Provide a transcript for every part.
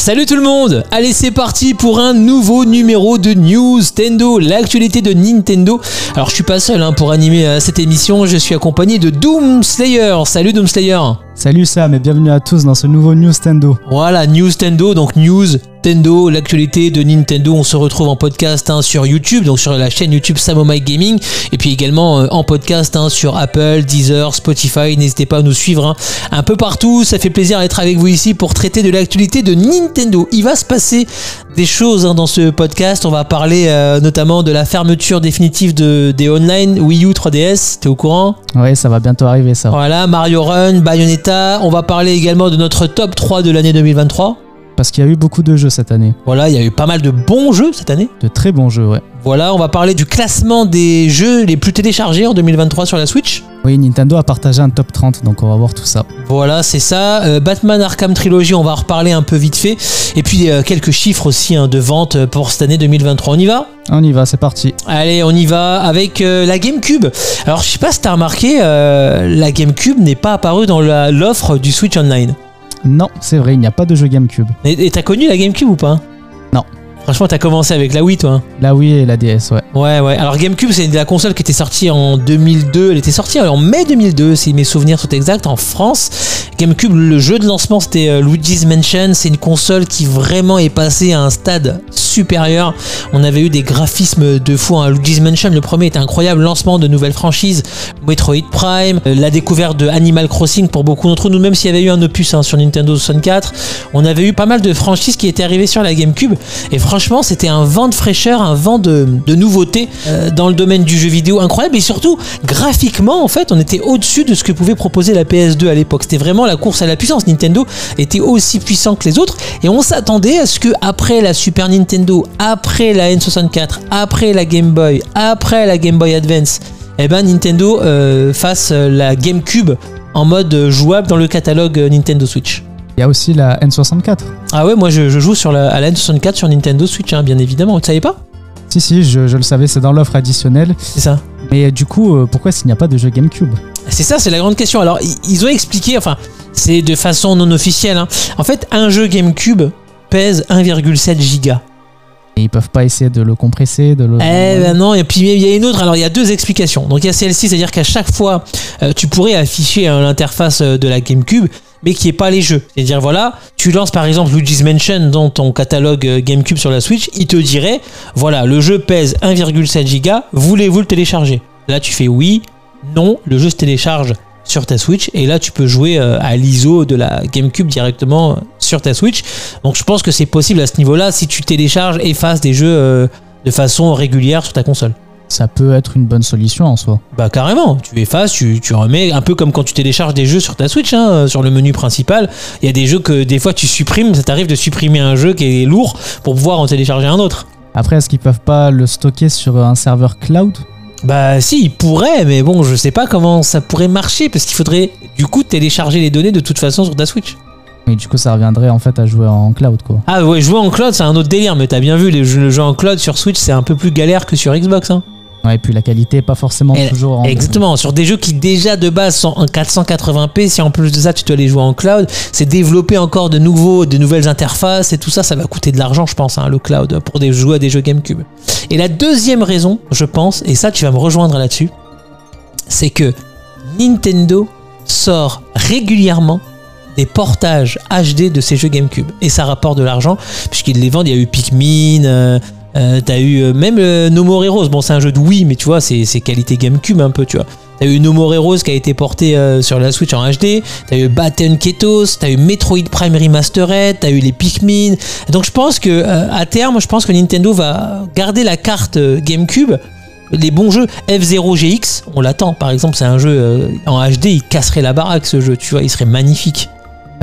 Salut tout le monde Allez c'est parti pour un nouveau numéro de News Tendo, l'actualité de Nintendo. Alors je suis pas seul hein, pour animer euh, cette émission, je suis accompagné de Doom Slayer. Salut Doom Slayer Salut Sam et bienvenue à tous dans ce nouveau News Tendo. Voilà, News Tendo, donc News Nintendo, l'actualité de Nintendo. On se retrouve en podcast hein, sur YouTube, donc sur la chaîne YouTube Samomai Gaming, et puis également euh, en podcast hein, sur Apple, Deezer, Spotify. N'hésitez pas à nous suivre hein, un peu partout. Ça fait plaisir d'être avec vous ici pour traiter de l'actualité de Nintendo. Il va se passer des choses dans ce podcast. On va parler euh, notamment de la fermeture définitive de, des online Wii U 3DS. T'es au courant? Oui, ça va bientôt arriver ça. Voilà, Mario Run, Bayonetta. On va parler également de notre top 3 de l'année 2023 parce qu'il y a eu beaucoup de jeux cette année. Voilà, il y a eu pas mal de bons jeux cette année. De très bons jeux, ouais. Voilà, on va parler du classement des jeux les plus téléchargés en 2023 sur la Switch. Oui, Nintendo a partagé un top 30, donc on va voir tout ça. Voilà, c'est ça. Euh, Batman Arkham Trilogy, on va en reparler un peu vite fait. Et puis euh, quelques chiffres aussi hein, de vente pour cette année 2023. On y va? On y va, c'est parti. Allez, on y va avec euh, la GameCube. Alors, je sais pas si t'as remarqué, la GameCube n'est pas apparue dans l'offre du Switch Online. Non, c'est vrai, il n'y a pas de jeu GameCube. Et t'as connu la GameCube ou pas? Franchement, t'as commencé avec la Wii, toi hein La Wii et la DS, ouais. Ouais, ouais. Alors GameCube, c'est la console qui était sortie en 2002. Elle était sortie en mai 2002, si mes souvenirs sont exacts, en France. GameCube, le jeu de lancement, c'était euh, Luigi's Mansion. C'est une console qui vraiment est passée à un stade supérieur. On avait eu des graphismes de fou. Hein. Luigi's Mansion, le premier était incroyable. Lancement de nouvelles franchises. Metroid Prime, euh, la découverte de Animal Crossing pour beaucoup d'entre nous, même s'il y avait eu un opus hein, sur Nintendo 64. On avait eu pas mal de franchises qui étaient arrivées sur la GameCube. Et franchement, c'était un vent de fraîcheur, un vent de, nouveautés euh, dans le domaine du jeu vidéo incroyable. Et surtout, graphiquement, en fait, on était au-dessus de ce que pouvait proposer la PS2 à l'époque. C'était vraiment la course à la puissance. Nintendo était aussi puissant que les autres. Et on s'attendait à ce que après la Super Nintendo, après la N64, après la Game Boy, après la Game Boy Advance, eh ben Nintendo euh, fasse la GameCube en mode jouable dans le catalogue Nintendo Switch. Il y a aussi la N64. Ah ouais, moi je, joue sur la, à la N64 sur Nintendo Switch, hein, bien évidemment. Tu savais pas Si, si, je, le savais, c'est dans l'offre additionnelle. C'est ça. Mais du coup, euh, pourquoi s'il n'y a pas de jeu GameCube C'est ça, c'est la grande question. Alors, ils ont expliqué, enfin, c'est de façon non officielle. Hein. En fait, un jeu GameCube pèse 1,7 giga. Et ils peuvent pas essayer de le compresser, de le. Eh ben non, et puis il y a une autre. Alors il y a deux explications. Donc il y a celle-ci, c'est-à-dire qu'à chaque fois, euh, tu pourrais afficher l'interface euh, de la GameCube, mais qui est pas les jeux. C'est-à-dire voilà, tu lances par exemple Luigi's Mansion dans ton catalogue euh, GameCube sur la Switch, il te dirait voilà, le jeu pèse 1,7 giga, voulez-vous le télécharger? Là tu fais oui, non, le jeu se télécharge sur ta Switch et là tu peux jouer euh, à l'ISO de la GameCube directement euh, sur ta Switch. Donc je pense que c'est possible à ce niveau-là si tu télécharges et effaces des jeux de façon régulière sur ta console. Ça peut être une bonne solution en soi. Bah carrément, tu effaces, tu, tu remets, un peu comme quand tu télécharges des jeux sur ta Switch, hein, sur le menu principal. Il y a des jeux que des fois tu supprimes, ça t'arrive de supprimer un jeu qui est lourd pour pouvoir en télécharger un autre. Après, est-ce qu'ils peuvent pas le stocker sur un serveur cloud? Bah si, il pourrait, mais bon, je sais pas comment ça pourrait marcher parce qu'il faudrait du coup télécharger les données de toute façon sur ta Switch. Mais du coup, ça reviendrait en fait à jouer en cloud quoi. Ah ouais, jouer en cloud, c'est un autre délire, mais t'as bien vu, le jeu en cloud sur Switch, c'est un peu plus galère que sur Xbox. Hein. Ouais, et puis la qualité pas forcément toujours en... Exactement, sur des jeux qui déjà de base sont en 480p, si en plus de ça tu dois les jouer en cloud, c'est développer encore de nouveaux, de nouvelles interfaces et tout ça, ça va coûter de l'argent, je pense, hein, le cloud, pour des, jouer à des jeux GameCube. Et la deuxième raison, je pense, et ça tu vas me rejoindre là-dessus, c'est que Nintendo sort régulièrement des portages HD de ces jeux GameCube. Et ça rapporte de l'argent, puisqu'ils les vendent, il y a eu Pikmin... Euh, euh, t'as eu euh, même euh, No More Heroes. Bon, c'est un jeu de Wii, mais tu vois, c'est qualité GameCube un peu, tu vois. T'as eu No More Heroes qui a été porté sur la Switch en HD. T'as eu Batten Ketos. T'as eu Metroid Prime Remastered. T'as eu les Pikmin. Donc je pense que à terme, je pense que Nintendo va garder la carte GameCube. Les bons jeux F0GX, on l'attend. Par exemple, c'est un jeu en HD, il casserait la baraque ce jeu. Tu vois, il serait magnifique.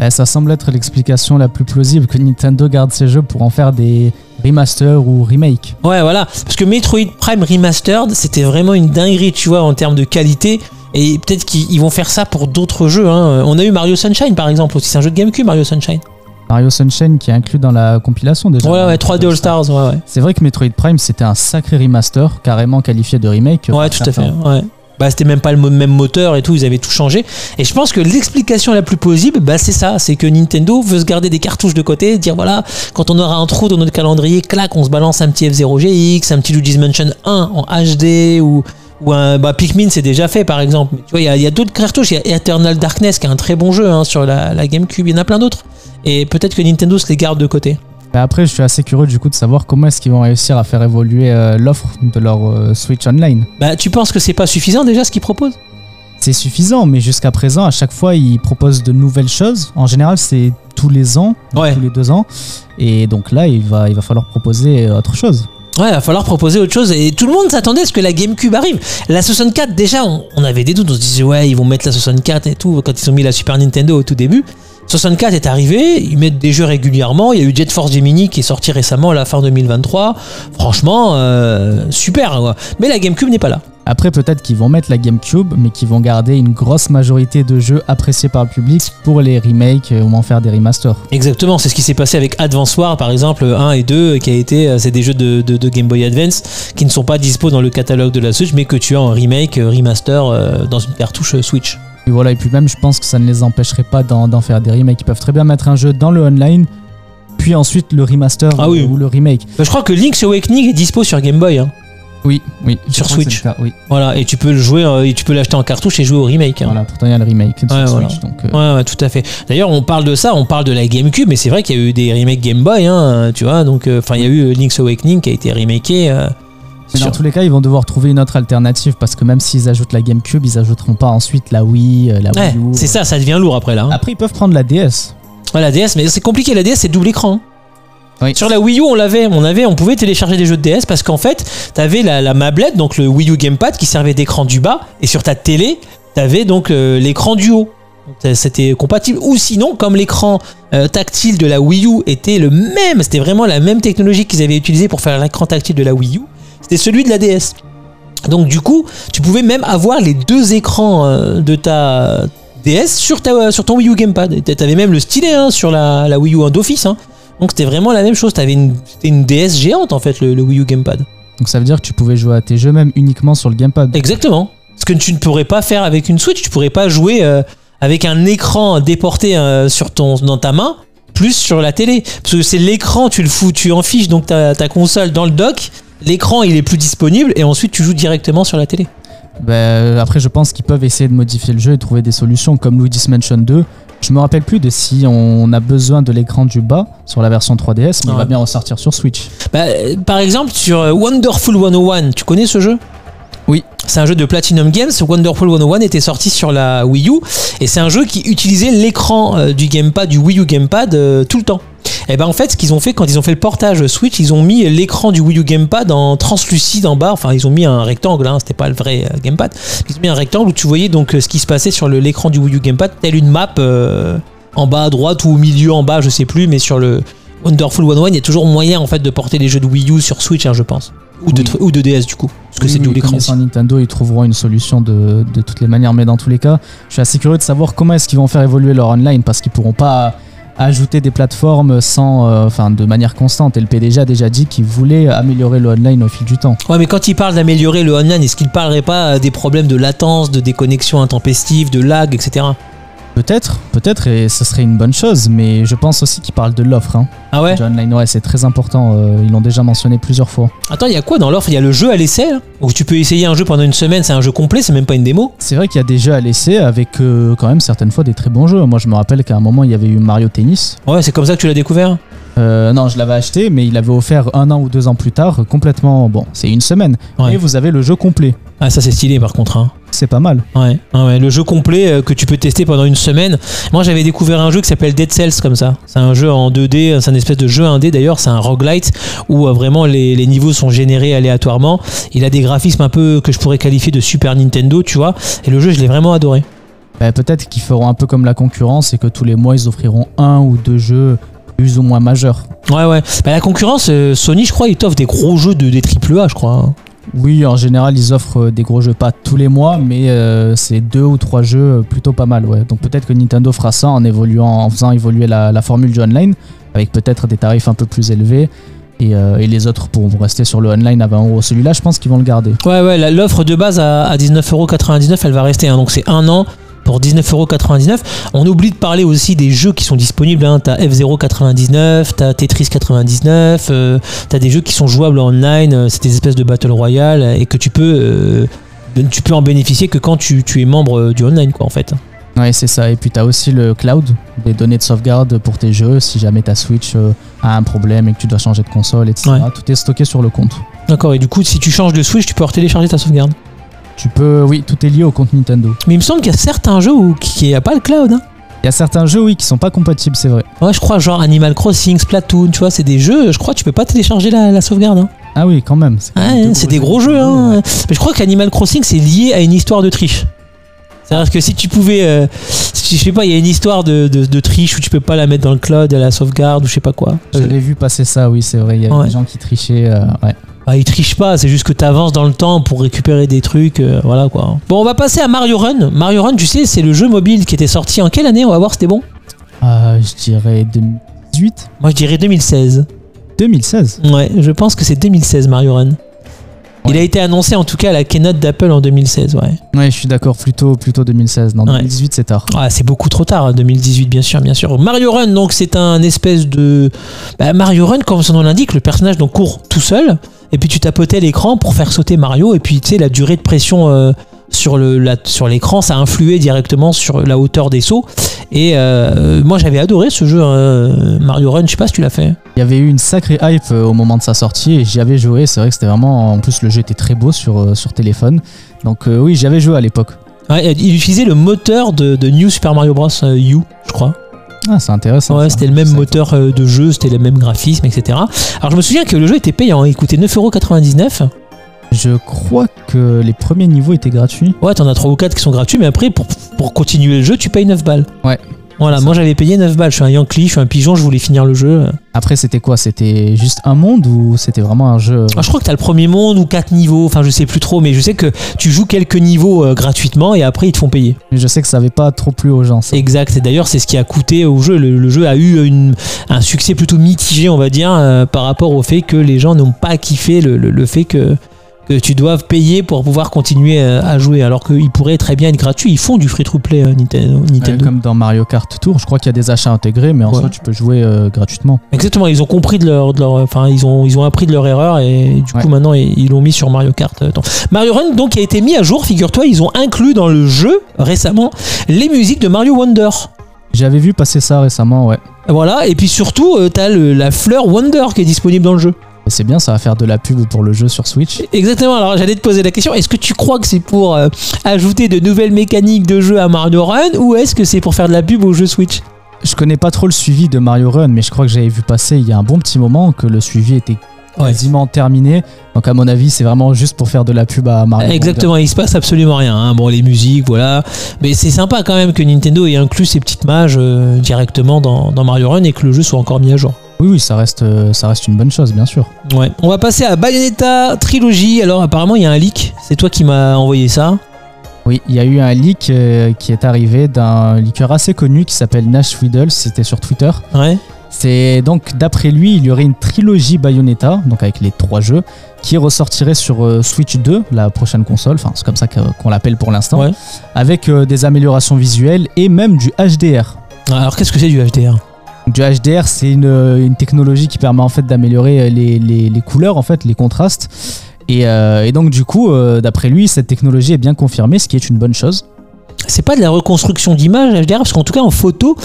ça semble être l'explication la plus plausible que Nintendo garde ses jeux pour en faire des remaster ou remake. Ouais, voilà. Parce que Metroid Prime Remastered, c'était vraiment une dinguerie, tu vois, en termes de qualité. Et peut-être qu'ils vont faire ça pour d'autres jeux. Hein. On a eu Mario Sunshine, par exemple, aussi. C'est un jeu de GameCube, Mario Sunshine. Mario Sunshine qui est inclus dans la compilation déjà. Ouais, ouais, 3D All Stars, ouais, ouais. C'est vrai que Metroid Prime, c'était un sacré remaster, carrément qualifié de remake. Ouais, tout à fait, ouais. Bah, c'était même pas le même moteur et tout, ils avaient tout changé. Et je pense que l'explication la plus plausible, bah, c'est ça, c'est que Nintendo veut se garder des cartouches de côté, dire voilà, quand on aura un trou dans notre calendrier, clac, on se balance un petit F0GX, un petit Luigi's Mansion 1 en HD ou ou un bah, Pikmin c'est déjà fait par exemple. Tu vois, il y a, il y a d'autres cartouches, il y a Eternal Darkness qui est un très bon jeu hein, sur la, la GameCube, il y en a plein d'autres. Et peut-être que Nintendo se les garde de côté. Mais après, je suis assez curieux du coup de savoir comment est-ce qu'ils vont réussir à faire évoluer euh, l'offre de leur euh, Switch Online. Bah, tu penses que c'est pas suffisant déjà ce qu'ils proposent? C'est suffisant, mais jusqu'à présent, à chaque fois, ils proposent de nouvelles choses. En général, c'est tous les ans, Ouais. tous les deux ans. Et donc là, il va, il va falloir proposer euh, autre chose. Ouais, il va falloir proposer autre chose. Et tout le monde s'attendait à ce que la GameCube arrive. La 64, déjà, on, on avait des doutes. On se disait, ouais, ils vont mettre la 64 et tout. Quand ils ont mis la Super Nintendo au tout début. 64 est arrivé, ils mettent des jeux régulièrement. Il y a eu Jet Force Gemini qui est sorti récemment à la fin 2023. Franchement, euh, super. quoi. Mais la GameCube n'est pas là. Après, peut-être qu'ils vont mettre la GameCube, mais qu'ils vont garder une grosse majorité de jeux appréciés par le public pour les remakes euh, ou en faire des remasters. Exactement, c'est ce qui s'est passé avec Advance War par exemple 1 et 2 qui a été euh, c'est des jeux de, de- de Game Boy Advance qui ne sont pas dispo dans le catalogue de la Switch mais que tu as en remake, remaster dans une cartouche Switch. Et voilà, et puis même, je pense que ça ne les empêcherait pas d'en faire des remakes. Ils peuvent très bien mettre un jeu dans le online, puis ensuite le remaster Ah ou, oui. ou le remake. Euh, Je crois que Link's Awakening est dispo sur Game Boy hein. Oui, oui. Sur Switch. cas, oui. Voilà, et tu peux le jouer euh, et tu peux l'acheter en cartouche et jouer au remake. hein. Voilà, pourtant il y a le remake sur Ouais, voilà. Switch. Donc, euh, Ouais, ouais, tout à fait. D'ailleurs, on parle de ça, on parle de la GameCube, mais c'est vrai qu'il y a eu des remakes Game Boy, hein, tu vois. Donc, euh, enfin, il y a eu Link's Awakening qui a été remaké. Euh, Mais dans tous les cas, ils vont devoir trouver une autre alternative parce que même s'ils ajoutent la GameCube, ils ajouteront pas ensuite la Wii, euh, la Ouais, Wii U. c'est ça, ça devient lourd après là. hein. Après, ils peuvent prendre la DS. Ouais, la DS, mais c'est compliqué. La DS, c'est double écran. hein. Oui. Sur la Wii U, on l'avait, on avait, on pouvait télécharger des jeux de DS parce qu'en fait, t'avais la, la mablette, donc le Wii U Gamepad qui servait d'écran du bas, et sur ta télé, t'avais donc euh, l'écran du haut. Euh, C'était compatible. Ou sinon, comme l'écran euh, tactile de la Wii U était le même, c'était vraiment la même technologie qu'ils avaient utilisée pour faire l'écran tactile de la Wii U, c'était celui de la DS. Donc du coup, tu pouvais même avoir les deux écrans euh, de ta DS sur, ta, sur ton Wii U Gamepad. T'avais même le stylet hein, sur la, la Wii U d'office. hein. Donc c'était vraiment la même chose. T'avais une, une DS géante en fait, le, le Wii U Gamepad. Donc ça veut dire que tu pouvais jouer à tes jeux même uniquement sur le gamepad. Exactement. Ce que tu ne pourrais pas faire avec une Switch. Tu pourrais pas jouer euh, avec un écran déporté euh, sur ton, dans ta main, plus sur la télé. Parce que c'est l'écran, tu le fous, tu en fiches donc ta, ta console dans le dock. L'écran il est plus disponible et ensuite tu joues directement sur la télé. Bah, euh, après, je pense qu'ils peuvent essayer de modifier le jeu et trouver des solutions comme Luigi's Mansion 2. Je me rappelle plus de si on a besoin de l'écran du bas sur la version 3DS, mais il va bien ressortir sur Switch. Euh, par exemple, sur euh, Wonderful 101, tu connais ce jeu? Oui. C'est un jeu de Platinum Games. Wonderful 101 était sorti sur la Wii U et c'est un jeu qui utilisait l'écran du gamepad, du Wii U gamepad euh, tout le temps. Et ben en fait, ce qu'ils ont fait quand ils ont fait le portage Switch, ils ont mis l'écran du Wii U gamepad en translucide en bas. Enfin, ils ont mis un rectangle, hein, c'était pas le vrai euh, gamepad. Ils ont mis un rectangle où tu voyais donc euh, ce qui se passait sur l'écran du Wii U gamepad, telle une map euh, en bas à droite ou au milieu en bas, je sais plus, mais sur le Wonderful 101, il y a toujours moyen en fait de porter les jeux de Wii U sur Switch, hein, je pense, ou de, Oui. ou de DS du coup, parce que Oui, c'est oui, double écran. connaissant Nintendo, ils trouveront une solution de, de toutes les manières, mais dans tous les cas, je suis assez curieux de savoir comment est-ce qu'ils vont faire évoluer leur online parce qu'ils pourront pas ajouter des plateformes sans, euh, enfin, de manière constante. Et le PDG a déjà dit qu'il voulait améliorer le online au fil du temps. Ouais, mais quand il parle d'améliorer le online, est-ce qu'il parlerait pas euh, des problèmes de latence, de déconnexion intempestive, de lag, etc. Peut-être, peut-être, et ce serait une bonne chose, mais je pense aussi qu'il parle de l'offre. Hein. Ah ouais? Du online, ouais, c'est très important. euh, ils l'ont déjà mentionné plusieurs fois. Attends, il y a quoi dans l'offre? Il y a le jeu à l'essai, là, où tu peux essayer un jeu pendant une semaine, c'est un jeu complet, c'est même pas une démo? C'est vrai qu'il y a des jeux à laisser avec euh, quand même certaines fois des très bons jeux. Moi, je me rappelle qu'à un moment, il y avait eu Mario Tennis. Ouais, c'est comme ça que tu l'as découvert? Euh, non, je l'avais acheté, mais il avait offert un an ou deux ans plus tard, complètement. Bon, c'est une semaine. Ouais. Et vous avez le jeu complet. Ah, ça c'est stylé par contre. Hein. C'est pas mal. Ouais, ouais, le jeu complet euh, que tu peux tester pendant une semaine. Moi j'avais découvert un jeu qui s'appelle Dead Cells comme ça. C'est un jeu en 2D, c'est un espèce de jeu 1D d'ailleurs, c'est un roguelite où euh, vraiment les, les niveaux sont générés aléatoirement. Il a des graphismes un peu que je pourrais qualifier de Super Nintendo, tu vois. Et le jeu je l'ai vraiment adoré. Bah, Peut-être qu'ils feront un peu comme la concurrence et que tous les mois, ils offriront un ou deux jeux plus ou moins majeurs. Ouais, ouais. Bah, la concurrence, euh, Sony je crois, il t'offre des gros jeux de, des AAA, je crois. Oui, en général, ils offrent euh, des gros jeux, pas tous les mois, mais euh, c'est deux ou trois jeux euh, plutôt pas mal. Donc peut-être que Nintendo fera ça en évoluant, en faisant évoluer la, formule du online, avec peut-être des tarifs un peu plus élevés. Et, les autres pourront rester sur le online à 20 euros. Celui-là, je pense qu'ils vont le garder. Ouais, ouais, l'offre de base à, à 19,99€, elle va rester. hein. donc c'est un an pour 19,99€. On oublie de parler aussi des jeux qui sont disponibles. Hein. T'as F099, t'as Tetris 99, euh, t'as des jeux qui sont jouables en online. euh, C'est des espèces de battle royale et que tu peux, euh, tu peux en bénéficier que quand tu, tu es membre euh, du online, quoi, en fait. Ouais, c'est ça. Et puis tu as aussi le cloud, des données de sauvegarde pour tes jeux si jamais ta Switch euh, a un problème et que tu dois changer de console, etc. Ouais. Tout est stocké sur le compte. D'accord. Et du coup, si tu changes de Switch, tu peux télécharger ta sauvegarde. Tu peux, oui, tout est lié au compte Nintendo. Mais il me semble qu'il y a certains jeux où il n'y a pas le cloud. Hein. Il y a certains jeux, oui, qui sont pas compatibles, c'est vrai. Ouais, je crois genre Animal Crossing, Splatoon, tu vois, c'est des jeux, je crois que tu peux pas télécharger la, la sauvegarde. Hein. Ah oui, quand même. même Ouais, c'est des gros jeux. Hein. Mais je crois qu'Animal Crossing, c'est lié à une histoire de triche. C'est-à-dire que si tu pouvais. euh, si, je sais pas, il y a une histoire de, de- de triche où tu peux pas la mettre dans le cloud à la sauvegarde ou je sais pas quoi. J'avais vu passer ça, oui, c'est vrai. Il y a Ouais. des gens qui trichaient. euh, ouais. Bah, ils trichent pas, c'est juste que tu avances dans le temps pour récupérer des trucs. euh, voilà quoi. Bon, on va passer à Mario Run. Mario Run, tu sais, c'est le jeu mobile qui était sorti en quelle année? On va voir, c'était bon? Euh, je dirais 2018 Moi, je dirais 2016. 2016 Ouais, je pense que c'est 2016 Mario Run. Il a été annoncé en tout cas à la keynote d'Apple en 2016, ouais. Ouais, je suis d'accord, plutôt, plutôt 2016. Non, Ouais. 2018, c'est tard. Ah, c'est beaucoup trop tard, 2018 bien sûr, bien sûr. Mario Run, donc c'est un espèce de... bah, Mario Run, comme son nom l'indique, le personnage donc court tout seul, et puis tu tapotais l'écran pour faire sauter Mario, et puis tu sais, la durée de pression euh, sur le- la- sur l'écran, ça influait directement sur la hauteur des sauts. Et euh, moi j'avais adoré ce jeu, euh, Mario Run, je sais pas si tu l'as fait. Il y avait eu une sacrée hype euh, au moment de sa sortie et j'y avais joué. C'est vrai que c'était vraiment. En plus, le jeu était très beau sur, sur téléphone. Donc, euh, oui, j'y avais joué à l'époque. Ouais, il utilisait le moteur de, de New Super Mario Bros. U, je crois. Ah, c'est intéressant. Ouais, c'était le même moteur de jeu, c'était le même graphisme, etc. Alors je me souviens que le jeu était payant, il coûtait 9,99€. Je crois que les premiers niveaux étaient gratuits. Ouais, t'en as 3 ou 4 qui sont gratuits, mais après, pour, pour continuer le jeu, tu payes 9 balles. Ouais. Voilà, moi j'avais payé 9 balles. Je suis un Yankee, je suis un pigeon, je voulais finir le jeu. Après, c'était quoi? C'était juste un monde ou c'était vraiment un jeu? Ah, je crois que t'as le premier monde ou 4 niveaux, enfin je sais plus trop, mais je sais que tu joues quelques niveaux euh, gratuitement et après ils te font payer. Mais Je sais que ça avait pas trop plu aux gens. ça. Exact, et d'ailleurs c'est ce qui a coûté au jeu. Le, le jeu a eu une- un succès plutôt mitigé, on va dire, euh, par rapport au fait que les gens n'ont pas kiffé le, le- le fait que, que tu doives payer pour pouvoir continuer euh, à jouer, alors qu'ils pourraient très bien être gratuits. Ils font du free-to-play euh, Nintendo. Euh, Nintendo. comme dans Mario Kart Tour, je crois qu'il y a des achats intégrés, mais en Ouais. soi, tu peux jouer euh, gratuitement. Exactement, ils ont compris de leur, de leur- enfin ils ont, ils ont appris de leur erreur et du coup Ouais. maintenant ils l'ont mis sur Mario Kart. donc. Mario Run donc a été mis à jour, figure-toi, ils ont inclus dans le jeu récemment les musiques de Mario Wonder. J'avais vu passer ça récemment, ouais. Voilà, et puis surtout euh, t'as la fleur Wonder qui est disponible dans le jeu. C'est bien, ça va faire de la pub pour le jeu sur Switch. Exactement, alors j'allais te poser la question, est-ce que tu crois que c'est pour euh, ajouter de nouvelles mécaniques de jeu à Mario Run ou est-ce que c'est pour faire de la pub au jeu Switch? Je connais pas trop le suivi de Mario Run, mais je crois que j'avais vu passer il y a un bon petit moment que le suivi était Ouais. quasiment terminé. Donc à mon avis, c'est vraiment juste pour faire de la pub à Mario. Exactement, il se passe absolument rien. hein. Bon, les musiques, voilà. Mais c'est sympa quand même que Nintendo ait inclus ces petites mages euh, directement dans, dans Mario Run et que le jeu soit encore mis à jour. Oui, oui, ça reste, euh, ça reste une bonne chose, bien sûr. Ouais. On va passer à Bayonetta Trilogy. Alors, apparemment, il y a un leak. C'est toi qui m'as envoyé ça. Oui, il y a eu un leak euh, qui est arrivé d'un leaker assez connu qui s'appelle Nash Whittle, c'était sur Twitter. Ouais. C'est donc d'après lui, il y aurait une trilogie Bayonetta, donc avec les trois jeux, qui ressortirait sur euh, Switch 2, la prochaine console, enfin c'est comme ça qu'on l'appelle pour l'instant, Ouais. avec euh, des améliorations visuelles et même du HDR. Alors, qu'est-ce que c'est du HDR Du HDR, c'est une, technologie qui permet en fait d'améliorer euh, les, couleurs, en fait, les contrastes. Et, euh, donc du coup, euh, d'après lui, cette technologie est bien confirmée, ce qui est une bonne chose. c'est pas de la reconstruction d'image HDR parce qu'en tout cas en photo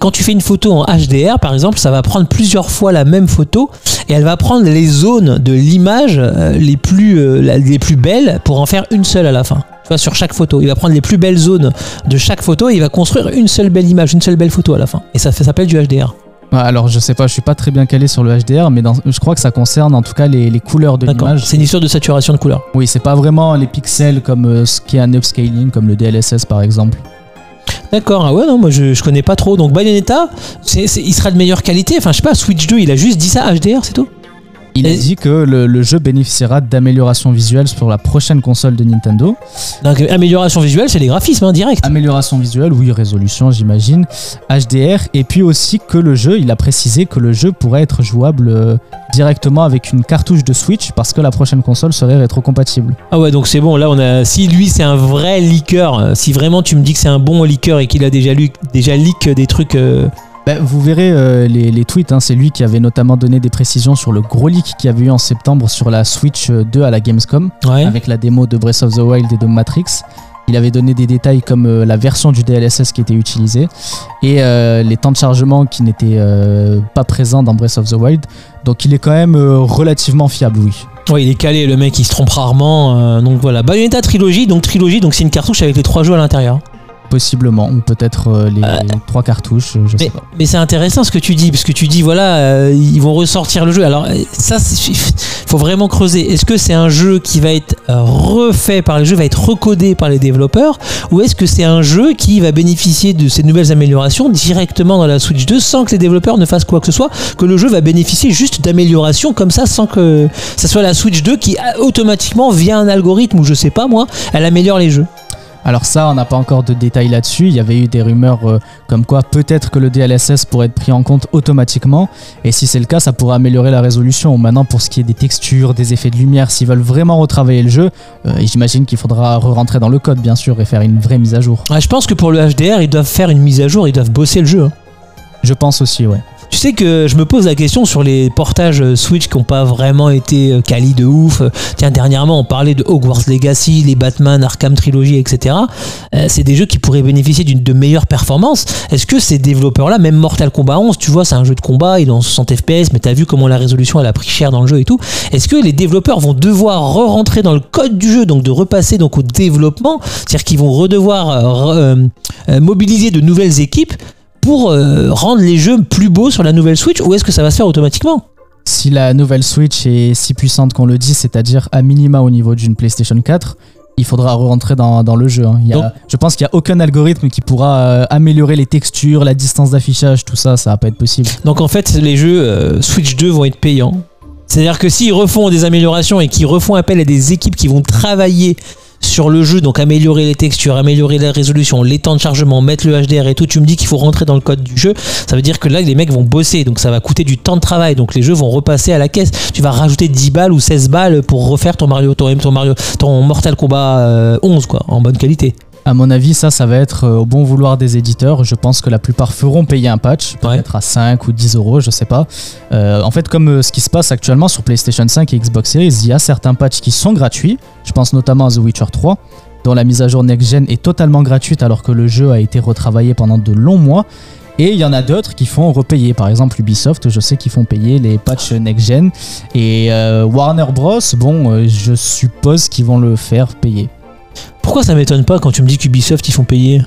quand tu fais une photo en HDR par exemple ça va prendre plusieurs fois la même photo et elle va prendre les zones de l'image les plus belles pour en faire une seule à la fin vois sur chaque photo il va prendre les plus belles zones de chaque photo et il va construire une seule belle image une seule belle photo à la fin et ça, s'appelle du HDR Alors je sais pas, je suis pas très bien calé sur le HDR, mais dans- je crois que ça concerne en tout cas les, les couleurs de l'image. c'est une histoire de saturation de couleur Oui, c'est pas vraiment les pixels comme euh, ce qui est un upscaling, comme le DLSS par exemple. D'accord, ah ouais, non, moi je, je connais pas trop. Donc Bayonetta, il sera de meilleure qualité. Enfin, je sais pas, Switch 2, il a juste dit ça, HDR, c'est tout Il a dit que le, le jeu bénéficiera d'améliorations visuelles sur la prochaine console de Nintendo. Donc, amélioration visuelle, c'est les graphismes, hein, direct. Amélioration visuelle, oui, résolution, j'imagine. HDR, et puis aussi que le jeu, il a précisé que le jeu pourrait être jouable euh, directement avec une cartouche de Switch parce que la prochaine console serait rétrocompatible. Ah ouais, donc c'est bon. Là, on a. Si lui, c'est un vrai leaker, euh, si vraiment tu me dis que c'est un bon leaker et qu'il a déjà lu, déjà leak des trucs. euh, Ben, vous verrez euh, les, les tweets, hein, c'est lui qui avait notamment donné des précisions sur le gros leak qu'il y avait eu en septembre sur la Switch euh, 2 à la Gamescom. Ouais. avec la démo de Breath of the Wild et de Matrix. Il avait donné des détails comme euh, la version du DLSS qui était utilisée et euh, les temps de chargement qui n'étaient euh, pas présents dans Breath of the Wild. Donc il est quand même euh, relativement fiable, oui. Ouais, il est calé, le mec, il se trompe rarement. euh, donc voilà. Bayonetta trilogie, donc trilogie, donc c'est une cartouche avec les trois jeux à l'intérieur. Possiblement, ou peut-être euh, les Euh, trois cartouches, je sais Mais, pas. mais c'est intéressant ce que tu dis, parce que tu dis, voilà, euh, ils vont ressortir le jeu. Alors, ça, il faut vraiment creuser. Est-ce que c'est un jeu qui va être refait par les jeux, va être recodé par les développeurs, ou est-ce que c'est un jeu qui va bénéficier de ces nouvelles améliorations directement dans la Switch 2 sans que les développeurs ne fassent quoi que ce soit, que le jeu va bénéficier juste d'améliorations comme ça sans que ça soit la Switch 2 qui automatiquement, via un algorithme ou je sais pas moi, elle améliore les jeux? Alors ça, on n'a pas encore de détails là-dessus. Il y avait eu des rumeurs euh, comme quoi peut-être que le DLSS pourrait être pris en compte automatiquement. Et si c'est le cas, ça pourrait améliorer la résolution. Maintenant, pour ce qui est des textures, des effets de lumière, s'ils veulent vraiment retravailler le jeu, euh, j'imagine qu'il faudra re-rentrer dans le code, bien sûr, et faire une vraie mise à jour. Je pense que pour le HDR, ils doivent faire une mise à jour, ils doivent bosser le jeu. hein. Je pense aussi, ouais. Tu sais que je me pose la question sur les portages euh, Switch qui n'ont pas vraiment été euh, quali de ouf. Euh, Tiens, dernièrement, on parlait de Hogwarts Legacy, les Batman, Arkham Trilogy, etc. C'est des jeux qui pourraient bénéficier d'une de meilleures performances. Est-ce que ces développeurs-là, même Mortal Kombat 11, tu vois, c'est un jeu de combat, il est en 60 FPS, mais t'as vu comment la résolution a pris cher dans le jeu et tout. Est-ce que les développeurs vont devoir re-rentrer dans le code du jeu, donc de repasser donc au développement, c'est-à-dire qu'ils vont redevoir re- mobiliser de nouvelles équipes pour euh, rendre les jeux plus beaux sur la nouvelle Switch ou est-ce que ça va se faire automatiquement? Si la nouvelle Switch est si puissante qu'on le dit, c'est-à-dire à minima au niveau d'une PlayStation 4, il faudra re-rentrer dans, dans le jeu. hein. Il y a- Donc- je pense qu'il n'y a aucun algorithme qui pourra euh, améliorer les textures, la distance d'affichage, tout ça, ça va pas être possible. Donc en fait, les jeux euh, Switch 2 vont être payants. C'est-à-dire que s'ils refont des améliorations et qu'ils refont appel à des équipes qui vont travailler sur le jeu, donc améliorer les textures, améliorer la résolution, les temps de chargement, mettre le HDR et tout, tu me dis qu'il faut rentrer dans le code du jeu, ça veut dire que là les mecs vont bosser, donc ça va coûter du temps de travail, donc les jeux vont repasser à la caisse. Tu vas rajouter 10 balles ou 16 balles pour refaire ton Mario, ton, ton Mario, ton Mortal Kombat euh, 11 quoi, en bonne qualité. À mon avis, ça, ça va être euh, au bon vouloir des éditeurs. Je pense que la plupart feront payer un patch, Ouais. peut-être à 5 ou 10 euros, je sais pas. Euh, en fait, comme euh, ce qui se passe actuellement sur PlayStation 5 et Xbox Series, il y a certains patchs qui sont gratuits. Je pense notamment à The Witcher 3, dont la mise à jour next-gen est totalement gratuite alors que le jeu a été retravaillé pendant de longs mois. Et il y en a d'autres qui font repayer. Par exemple, Ubisoft, je sais qu'ils font payer les patchs next-gen. Et euh, Warner Bros, bon, euh, je suppose qu'ils vont le faire payer. Pourquoi ça m'étonne pas quand tu me dis qu'Ubisoft ils font payer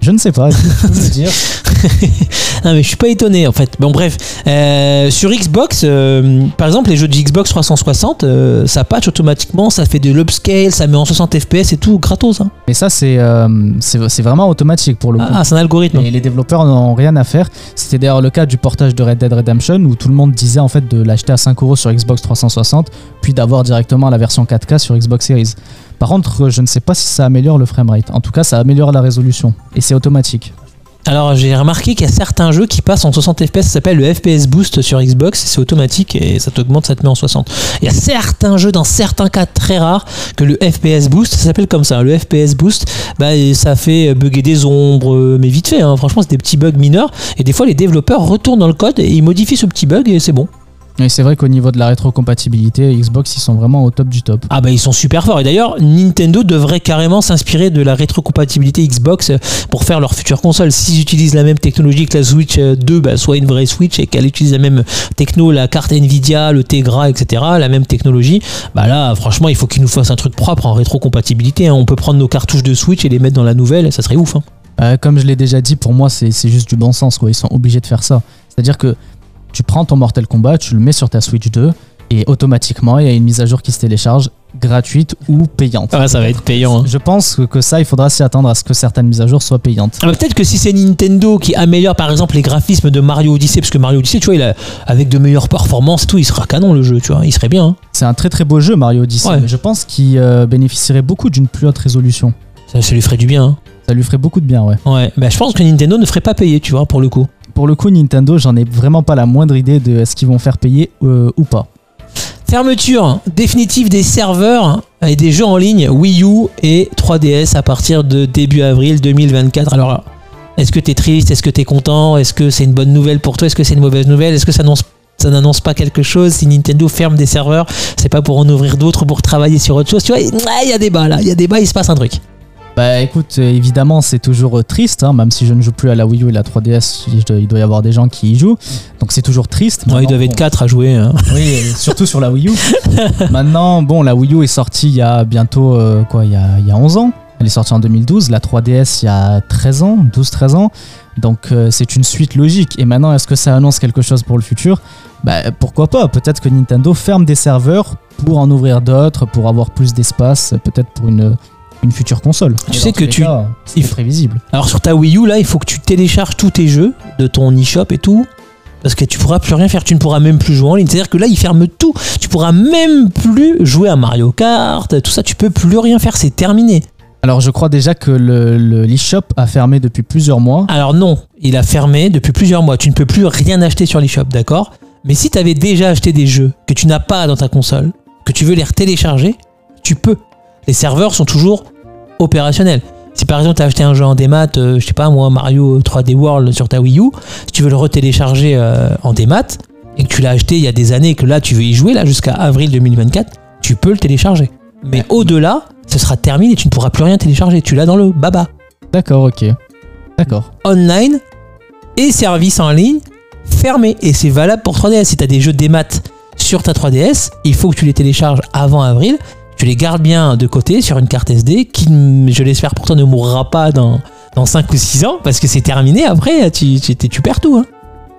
Je ne sais pas, peux me dire Non mais je suis pas étonné en fait. Bon bref, euh, sur Xbox, euh, par exemple les jeux de Xbox 360, euh, ça patch automatiquement, ça fait de l'upscale, ça met en 60 FPS et tout gratos. Hein. Mais ça, c'est c'est c'est vraiment automatique pour le coup. Ah, c'est un algorithme. Et les développeurs n'ont rien à faire. C'était d'ailleurs le cas du portage de Red Dead Redemption où tout le monde disait en fait de l'acheter à 5 euros sur Xbox 360 puis d'avoir directement la version 4K sur Xbox Series. Par contre, je ne sais pas si ça améliore le framerate. En tout cas, ça améliore la résolution et automatique. Alors j'ai remarqué qu'il y a certains jeux qui passent en 60 FPS, ça s'appelle le FPS Boost sur Xbox, c'est automatique et ça t'augmente, ça te met en 60. Il y a certains jeux, dans certains cas très rares, que le FPS Boost, ça s'appelle comme ça, le FPS Boost, bah, ça fait bugger des ombres, mais vite fait, hein. franchement c'est des petits bugs mineurs, et des fois les développeurs retournent dans le code et ils modifient ce petit bug et c'est bon. Et c'est vrai qu'au niveau de la rétrocompatibilité, Xbox ils sont vraiment au top du top. Ah bah ils sont super forts et d'ailleurs Nintendo devrait carrément s'inspirer de la rétrocompatibilité Xbox euh, pour faire leur future console. S'ils utilisent la même technologie que la Switch euh, 2, bah, soit une vraie Switch et qu'elle utilise la même techno, la carte Nvidia, le Tegra, etc. La même technologie, bah là franchement il faut qu'ils nous fassent un truc propre en rétrocompatibilité. hein. On peut prendre nos cartouches de Switch et les mettre dans la nouvelle, ça serait ouf. hein. Euh, comme je l'ai déjà dit, pour moi, c'est c'est juste du bon sens. Quoi. Ils sont obligés de faire ça. C'est-à-dire que tu prends ton Mortal Kombat, tu le mets sur ta Switch 2, et automatiquement, il y a une mise à jour qui se télécharge, gratuite ou payante. Ah, ça va être payant. hein. Je pense que- que ça, il faudra s'y attendre à ce que certaines mises à jour soient payantes. Ah, bah, Peut-être que si c'est Nintendo qui améliore par exemple les graphismes de Mario Odyssey, parce que Mario Odyssey, tu vois, il a, avec de meilleures performances, tout, il sera canon le jeu, tu vois, il serait bien. hein. C'est un très très beau jeu Mario Odyssey, Ouais. mais je pense qu'il euh, bénéficierait beaucoup d'une plus haute résolution. Ça, ça lui ferait du bien. hein. Ça lui ferait beaucoup de bien, ouais. Ouais, bah, je pense que Nintendo ne ferait pas payer, tu vois, pour le coup. Pour le coup, Nintendo, j'en ai vraiment pas la moindre idée de est-ce qu'ils vont faire payer euh, ou pas. Fermeture définitive des serveurs et des jeux en ligne Wii U et 3DS à partir de début avril 2024. Alors, est-ce que t'es triste? Est-ce que t'es content? Est-ce que c'est une bonne nouvelle pour toi? Est-ce que c'est une mauvaise nouvelle? Est-ce que ça annonce ça n'annonce pas quelque chose? Si Nintendo ferme des serveurs c'est pas pour en ouvrir d'autres pour travailler sur autre chose. Tu vois il y a débat là. Il y a débat il se passe un truc Bah écoute, euh, évidemment, c'est toujours euh, triste, hein, même si je ne joue plus à la Wii U et la 3DS, il doit, y avoir des gens qui y jouent. Donc c'est toujours triste. Ouais, ils doivent être bon, 4 à jouer hein. Oui, surtout sur la Wii U. Maintenant, bon, la Wii U est sortie il y a bientôt, euh, quoi, il y a, il y a 11 ans. Elle est sortie en 2012, la 3DS il y a 13 ans, 12-13 ans. Donc euh, c'est une suite logique. Et maintenant, est-ce que ça annonce quelque chose pour le futur? Bah pourquoi pas? Peut-être que Nintendo ferme des serveurs pour en ouvrir d'autres, pour avoir plus d'espace, peut-être pour une, une future console. Tu sais que tu- C'est prévisible. Alors sur ta Wii U, là, il faut que tu télécharges tous tes jeux de ton eShop et tout. Parce que tu pourras plus rien faire, tu ne pourras même plus jouer en ligne. C'est-à-dire que là, ils ferment tout. Tu pourras même plus jouer à Mario Kart, tout ça, tu peux plus rien faire, c'est terminé. Alors je crois déjà que le le- l'eShop a fermé depuis plusieurs mois. Alors non, il a fermé depuis plusieurs mois. Tu ne peux plus rien acheter sur l'eShop, d'accord? Mais si tu avais déjà acheté des jeux que tu n'as pas dans ta console, que tu veux les télécharger, tu peux. Les serveurs sont toujours opérationnels. Si par exemple tu as acheté un jeu en démat, euh, je sais pas moi, Mario 3D World sur ta Wii U, si tu veux le retélécharger euh, en démat et que tu l'as acheté il y a des années et que là tu veux y jouer là jusqu'à avril 2024, tu peux le télécharger. Mais Ouais. au-delà, ce sera terminé, tu ne pourras plus rien télécharger. Tu l'as dans le baba D'accord, ok. D'accord. online et services en ligne fermés. Et c'est valable pour 3DS. Si tu as des jeux démat sur ta 3DS, il faut que tu les télécharges avant avril. Tu les gardes bien de côté sur une carte SD qui, je l'espère pour toi, ne mourra pas dans, dans 5 ou 6 ans parce que c'est terminé. Après, tu, tu, tu perds tout. hein.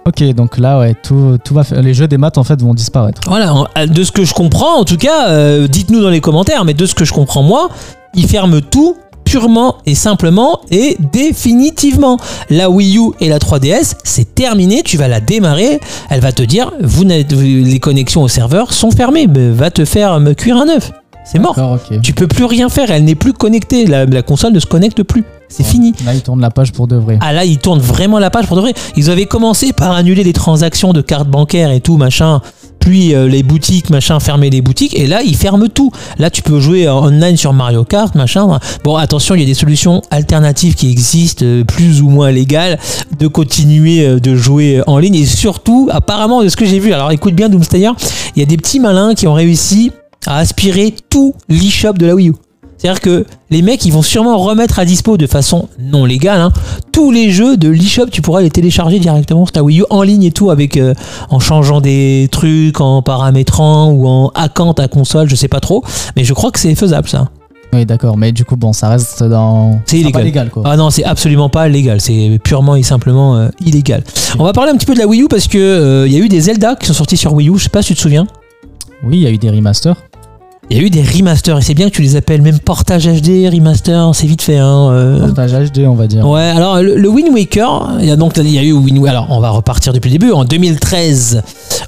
Ok, donc là, ouais, tout, tout va faire. Les jeux des maths, en fait, vont disparaître. Voilà, en- de ce que je comprends, en tout cas, euh, dites-nous dans les commentaires, mais de ce que je comprends moi, ils ferment tout purement et simplement et définitivement. La Wii U et la 3DS, c'est terminé, tu vas la démarrer, elle va te dire, vous les connexions au serveur sont fermées, mais va te faire me cuire un œuf. C'est mort. Tu peux plus rien faire, elle n'est plus connectée, la, la console ne se connecte plus. C'est fini. Là, ils tournent la page pour de vrai. Ah là, ils tournent vraiment la page pour de vrai. Ils avaient commencé par annuler les transactions de cartes bancaires et tout, machin. Puis euh, les boutiques, machin, fermer les boutiques. Et là, ils ferment tout. Là, tu peux jouer en online sur Mario Kart, machin. Bon, attention, il y a des solutions alternatives qui existent, euh, plus ou moins légales, de continuer euh, de jouer en ligne. Et surtout, apparemment, de ce que j'ai vu, alors écoute bien Doomstayer, il y a des petits malins qui ont réussi à aspirer tout l'eShop de la Wii U. C'est-à-dire que les mecs, ils vont sûrement remettre à dispo de façon non légale hein, tous les jeux de l'eShop. Tu pourras les télécharger directement sur ta Wii U en ligne et tout, avec euh, en changeant des trucs, en paramétrant ou en hackant ta console. Je sais pas trop, mais je crois que c'est faisable ça. Oui, d'accord, mais du coup, bon, ça reste dans. C'est illégal. Pas légal, quoi. Ah non, c'est absolument pas légal. C'est purement et simplement euh, illégal. On va parler un petit peu de la Wii U parce que euh, il y a eu des Zelda qui sont sortis sur Wii U. Je sais pas si tu te souviens. Oui, il y a eu des remasters. Il y a eu des remasters et c'est bien que tu les appelles même portage HD, remaster, c'est vite fait. Hein, euh. Portage HD, on va dire. Ouais, alors le, le Wind Waker, il y a donc il y a eu Wind. Alors on va repartir depuis le début. En 2013,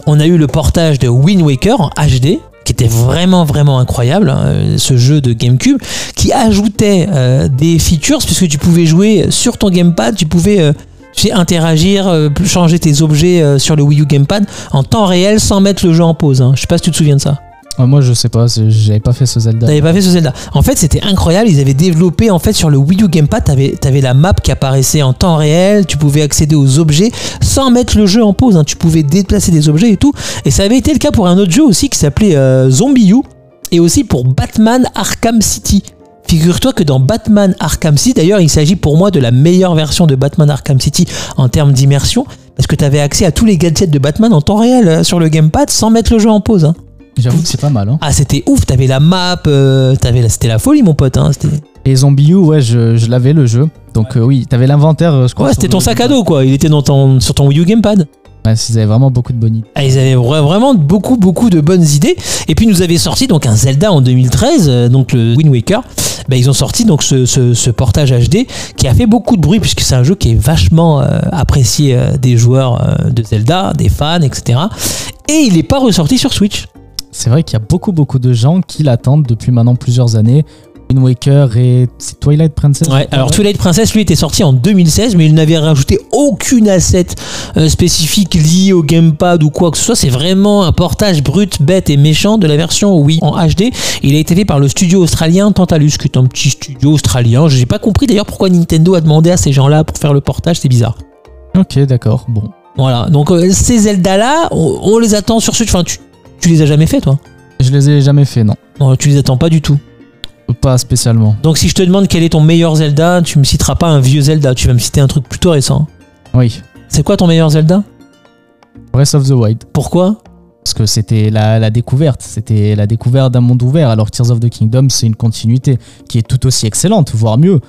on a eu le portage de Wind Waker en HD qui était vraiment vraiment incroyable, hein, ce jeu de GameCube, qui ajoutait euh, des features puisque tu pouvais jouer sur ton gamepad, tu pouvais euh, tu sais, interagir, euh, changer tes objets euh, sur le Wii U gamepad en temps réel sans mettre le jeu en pause. hein. Je sais pas si tu te souviens de ça. Euh, moi, je sais pas, j'avais pas fait ce Zelda. T'avais pas fait ce Zelda. En fait, c'était incroyable. Ils avaient développé en fait sur le Wii U Gamepad, t'avais avais la map qui apparaissait en temps réel. Tu pouvais accéder aux objets sans mettre le jeu en pause. hein. Tu pouvais déplacer des objets et tout. Et ça avait été le cas pour un autre jeu aussi qui s'appelait euh, Zombie U et aussi pour Batman Arkham City. Figure-toi que dans Batman Arkham City, d'ailleurs, il s'agit pour moi de la meilleure version de Batman Arkham City en termes d'immersion. Parce que tu avais accès à tous les gadgets de Batman en temps réel euh, sur le gamepad sans mettre le jeu en pause. hein. J'avoue que c'est pas mal. Hein. Ah, c'était ouf, t'avais la map, euh, t'avais la- c'était la folie, mon pote. Hein, c'était Et Zombie U, ouais, je, je l'avais le jeu. Donc, euh, oui, t'avais l'inventaire, euh, je crois. ouais, c'était ton le- sac à dos, quoi. Il était dans ton, sur ton Wii U Gamepad. Ouais, ils avaient vraiment beaucoup de bonnes idées. Ah, ils avaient vra- vraiment beaucoup, beaucoup de bonnes idées. Et puis, ils nous avaient sorti donc un Zelda en 2013, euh, donc le Wind Waker. Ben, ils ont sorti donc ce, ce- ce portage HD qui a fait beaucoup de bruit puisque c'est un jeu qui est vachement euh, apprécié euh, des joueurs euh, de Zelda, des fans, etc. Et il n'est pas ressorti sur Switch. C'est vrai qu'il y a beaucoup, beaucoup de gens qui l'attendent depuis maintenant plusieurs années. Wind Waker et c'est Twilight Princess. Ouais, alors Twilight Princess, lui, était sorti en 2016, mais il n'avait rajouté aucune asset euh, spécifique liée au gamepad ou quoi que ce soit. C'est vraiment un portage brut, bête et méchant de la version Wii en HD. Il a été fait par le studio australien Tantalus, qui est un petit studio australien. J'ai pas compris d'ailleurs pourquoi Nintendo a demandé à ces gens-là pour faire le portage, c'est bizarre. Ok, d'accord. Bon. Voilà, donc euh, ces Zelda-là, on, on les attend sur. Enfin, tu, tu les as jamais fait, toi Je les ai jamais fait, non. Non, tu les attends pas du tout. Pas spécialement. Donc si je te demande quel est ton meilleur Zelda, tu me citeras pas un vieux Zelda, tu vas me citer un truc plutôt récent. Oui. C'est quoi ton meilleur Zelda Breath of the Wild. Pourquoi Parce que c'était la, la découverte. C'était la découverte d'un monde ouvert. Alors Tears of the Kingdom, c'est une continuité qui est tout aussi excellente, voire mieux.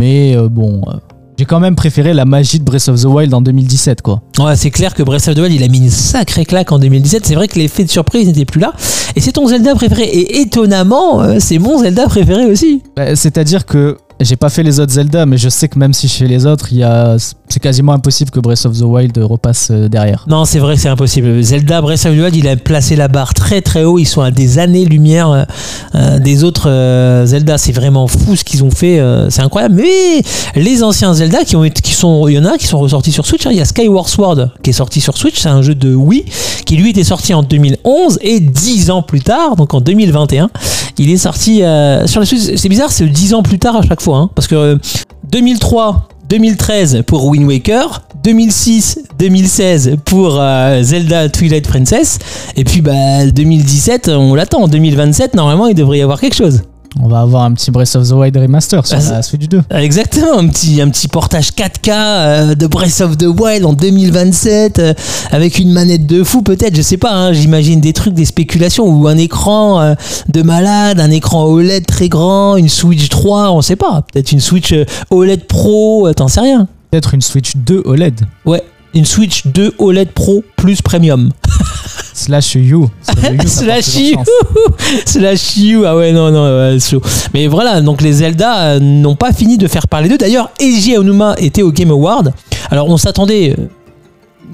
Mais euh, bon, euh, j'ai quand même préféré la magie de Breath of the Wild en 2017, quoi. Ouais, c'est clair que Breath of the Wild, il a mis une sacrée claque en 2017. C'est vrai que l'effet de surprise n'était plus là. Et c'est ton Zelda préféré. Et étonnamment, euh, c'est mon Zelda préféré aussi. Bah, C'est-à-dire que j'ai pas fait les autres Zelda, mais je sais que même si je fais les autres, il y a... c'est quasiment impossible que Breath of the Wild repasse euh, derrière. Non, c'est vrai, c'est impossible. Zelda Breath of the Wild, il a placé la barre très très haut. Ils sont à des années-lumière euh, euh, des autres Zelda. C'est vraiment fou ce qu'ils ont fait. c'est incroyable. Mais les anciens Zelda qui ont été, qui sont, il y en a qui sont ressortis sur Switch. hein. Il y a Skyward Sword qui est sorti sur Switch. C'est un jeu de Wii qui lui était sorti en 2011 et 10 ans plus tard, donc en 2021, il est sorti sur la Switch. C'est bizarre, c'est 10 ans plus tard à chaque fois, hein, parce que euh, 2003. 2013 pour Wind Waker, 2006, 2016 pour euh, Zelda Twilight Princess, et puis bah 2017, on l'attend. En 2027, normalement, il devrait y avoir quelque chose. On va avoir un petit Breath of the Wild remaster sur la Switch 2. Exactement, un petit, un petit portage 4K euh, de Breath of the Wild en 2027 euh, avec une manette de fou peut-être, je sais pas, hein, j'imagine des trucs, des spéculations ou un écran euh, de malade, un écran OLED très grand, une Switch 3, on sait pas, peut-être une Switch OLED Pro, t'en sais rien. Peut-être une Switch 2 OLED. Ouais, une Switch 2 OLED Pro plus premium. Slash U. Parce que le U, ça porte Slash you. Slash you. Ah ouais, non, non, chaud. Mais voilà, donc les Zelda euh, n'ont pas fini de faire parler d'eux. D'ailleurs, Eiji Onuma était au Game Award. Alors on s'attendait. euh,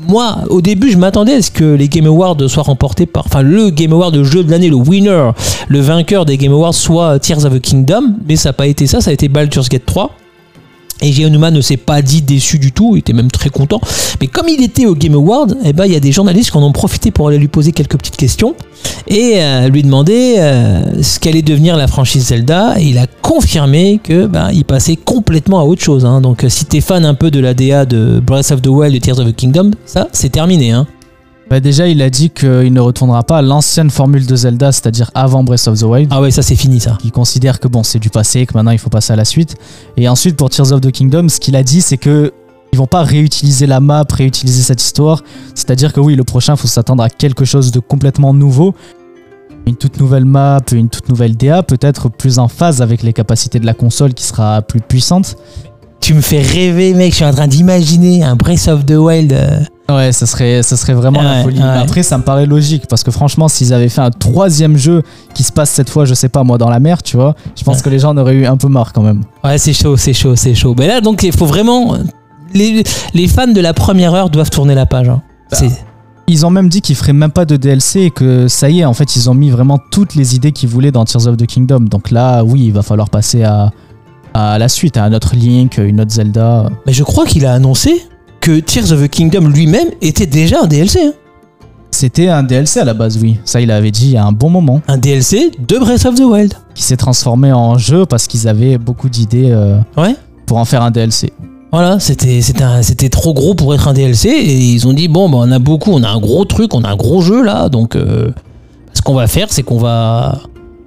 Moi, au début, je m'attendais à ce que les Game Awards soient remportés par. Enfin, le Game Award de jeu de l'année, le winner, le vainqueur des Game Awards, soit Tears of the Kingdom. Mais ça n'a pas été ça, ça a été Baldur's Gate 3. Et Onuma ne s'est pas dit déçu du tout, il était même très content. Mais comme il était au Game Award, eh ben, il y a des journalistes qui en ont profité pour aller lui poser quelques petites questions et euh, lui demander euh, ce qu'allait devenir la franchise Zelda. Et il a confirmé que ben, il passait complètement à autre chose. hein. Donc euh, si t'es fan un peu de la DA de Breath of the Wild et Tears of the Kingdom, ça c'est terminé. Hein. Bah déjà, il a dit qu'il ne retournera pas à l'ancienne formule de Zelda, c'est-à-dire avant Breath of the Wild. Ah ouais, ça c'est fini ça. Il considère que bon, c'est du passé, que maintenant il faut passer à la suite. Et ensuite, pour Tears of the Kingdom, ce qu'il a dit, c'est que ils vont pas réutiliser la map, réutiliser cette histoire. C'est-à-dire que oui, le prochain, faut s'attendre à quelque chose de complètement nouveau. Une toute nouvelle map, une toute nouvelle DA, peut-être plus en phase avec les capacités de la console qui sera plus puissante. Tu me fais rêver, mec. Je suis en train d'imaginer un Breath of the Wild. euh, Ouais, ça serait, ça serait vraiment Ouais, la folie. ouais. Après, ça me paraît logique parce que franchement, s'ils avaient fait un troisième jeu qui se passe cette fois, je sais pas moi, dans la mer, tu vois, je pense Ouais. que les gens en auraient eu un peu marre quand même. Ouais, c'est chaud, c'est chaud, c'est chaud. Mais là, donc, il faut vraiment. Les, les fans de la première heure doivent tourner la page. hein. Bah. C'est- Ils ont même dit qu'ils feraient même pas de DLC et que ça y est, en fait, ils ont mis vraiment toutes les idées qu'ils voulaient dans Tears of the Kingdom. Donc là, oui, il va falloir passer à, à la suite, à un autre Link, une autre Zelda. Mais je crois qu'il a annoncé que Tears of the Kingdom lui-même était déjà un DLC. hein. C'était un DLC à la base, oui. Ça, il avait dit il y a un bon moment. Un DLC de Breath of the Wild. Qui s'est transformé en jeu parce qu'ils avaient beaucoup d'idées euh, Ouais. pour en faire un DLC. Voilà, c'était c'était un- c'était trop gros pour être un DLC et ils ont dit bon bah on a beaucoup, on a un gros truc, on a un gros jeu là, donc euh, ce qu'on va faire c'est qu'on va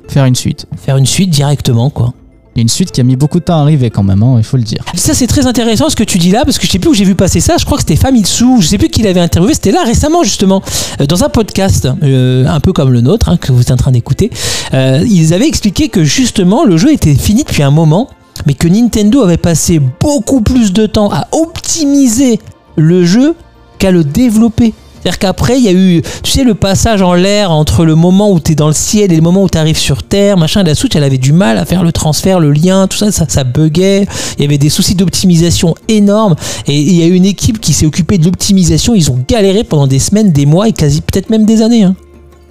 Faire une suite. faire une suite directement quoi. Une suite qui a mis beaucoup de temps à arriver quand même, hein, il faut le dire. Ça c'est très intéressant ce que tu dis là parce que je sais plus où j'ai vu passer ça, je crois que c'était Famitsu, je sais plus qui l'avait interviewé, c'était là récemment justement euh, dans un podcast euh, un peu comme le nôtre hein, que vous êtes en train d'écouter. Euh, ils avaient expliqué que justement le jeu était fini depuis un moment mais que Nintendo avait passé beaucoup plus de temps à optimiser le jeu qu'à le développer. C'est-à-dire qu'après, il y a eu, tu sais, le passage en l'air entre le moment où tu es dans le ciel et le moment où tu arrives sur Terre, machin. La Switch, elle avait du mal à faire le transfert, le lien, tout ça, ça, ça buguait. Il y avait des soucis d'optimisation énormes. Et il y a eu une équipe qui s'est occupée de l'optimisation. Ils ont galéré pendant des semaines, des mois et quasi peut-être même des années. hein.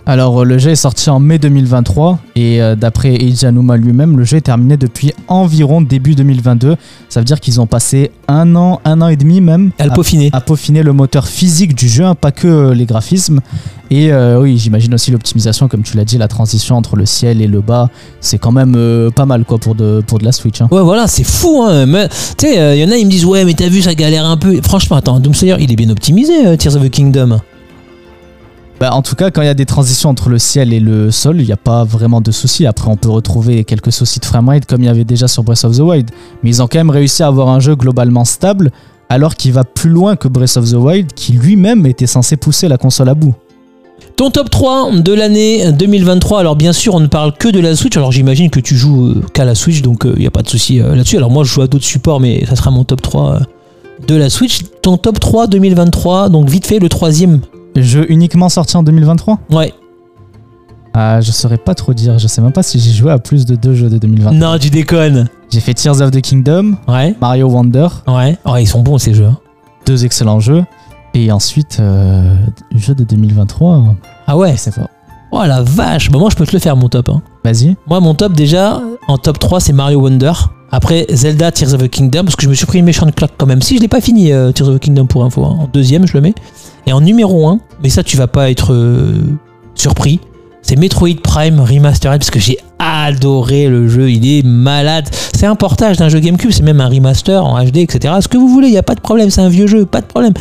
Alors, euh, le jeu est sorti en mai 2023 et euh, d'après Eiji Aonuma lui-même, le jeu est terminé depuis environ début 2022. Ça veut dire qu'ils ont passé un an, un an et demi même À peaufiner. à peaufiner le moteur physique du jeu, hein, pas que euh, les graphismes. Et euh, oui, j'imagine aussi l'optimisation, comme tu l'as dit, la transition entre le ciel et le bas, c'est quand même euh, pas mal quoi pour de, pour de la Switch. hein. Ouais, voilà, c'est fou. Hein. Mais, Tu sais, il y en a, ils me disent, ouais, mais t'as vu, ça galère un peu. Franchement, attends, Doom Slayer, il est bien optimisé, Tears of the Kingdom. Bah, en tout cas, quand il y a des transitions entre le ciel et le sol, il n'y a pas vraiment de soucis. Après, on peut retrouver quelques soucis de framerate comme il y avait déjà sur Breath of the Wild. Mais ils ont quand même réussi à avoir un jeu globalement stable, alors qu'il va plus loin que Breath of the Wild, qui lui-même était censé pousser la console à bout. Ton top 3 de l'année 2023, alors bien sûr on ne parle que de la Switch, alors j'imagine que tu joues euh, qu'à la Switch, donc il n'y a pas de souci euh, là-dessus. Alors moi je joue à d'autres supports, mais ça sera mon top 3 euh, de la Switch. Ton top 3 2023, donc vite fait le troisième. Jeu uniquement sorti en 2023 Ouais. Ah, je saurais pas trop dire. Je sais même pas si j'ai joué à plus de deux jeux de 2023. Non, tu déconnes. J'ai fait Tears of the Kingdom, Ouais, Mario Wonder, ouais. Oh, ils sont bons ces jeux. hein. deux excellents jeux. Et ensuite, euh, jeu de 2023. Ah ouais. C'est pas. Oh la vache. Bah moi je peux te le faire mon top. hein. Vas-y. Moi, mon top déjà, en top 3, c'est Mario Wonder. Après, Zelda Tears of the Kingdom, parce que je me suis pris une méchante claque quand même. Si je l'ai pas fini, euh, Tears of the Kingdom pour info. hein. En deuxième, je le mets. Et en numéro 1, mais ça, tu vas pas être euh, surpris. C'est Metroid Prime Remastered, parce que j'ai adoré le jeu. Il est malade. C'est un portage d'un jeu GameCube, c'est même un remaster en HD, etc. Ce que vous voulez, il n'y a pas de problème. C'est un vieux jeu, pas de problème.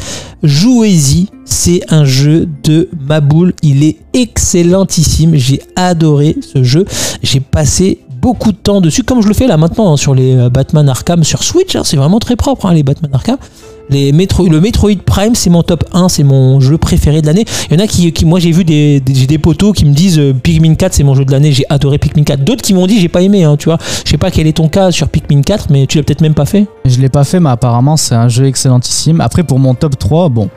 Jouez-y, c'est un jeu de ma boule. Il est excellentissime. J'ai adoré ce jeu. J'ai passé beaucoup de temps dessus, comme je le fais là maintenant hein, sur les euh, Batman Arkham sur Switch. hein. c'est vraiment très propre, hein, les Batman Arkham. Les Metro- le Metroid Prime, c'est mon top 1, c'est mon jeu préféré de l'année. Il y en a qui, moi j'ai vu des, des, potos qui me disent euh, Pikmin 4 c'est mon jeu de l'année, j'ai adoré Pikmin 4. D'autres qui m'ont dit j'ai pas aimé, tu vois. Je sais pas quel est ton cas sur Pikmin 4, mais tu l'as peut-être même pas fait. Je l'ai pas fait, mais apparemment, c'est un jeu excellentissime. Après, pour mon top 3, bon,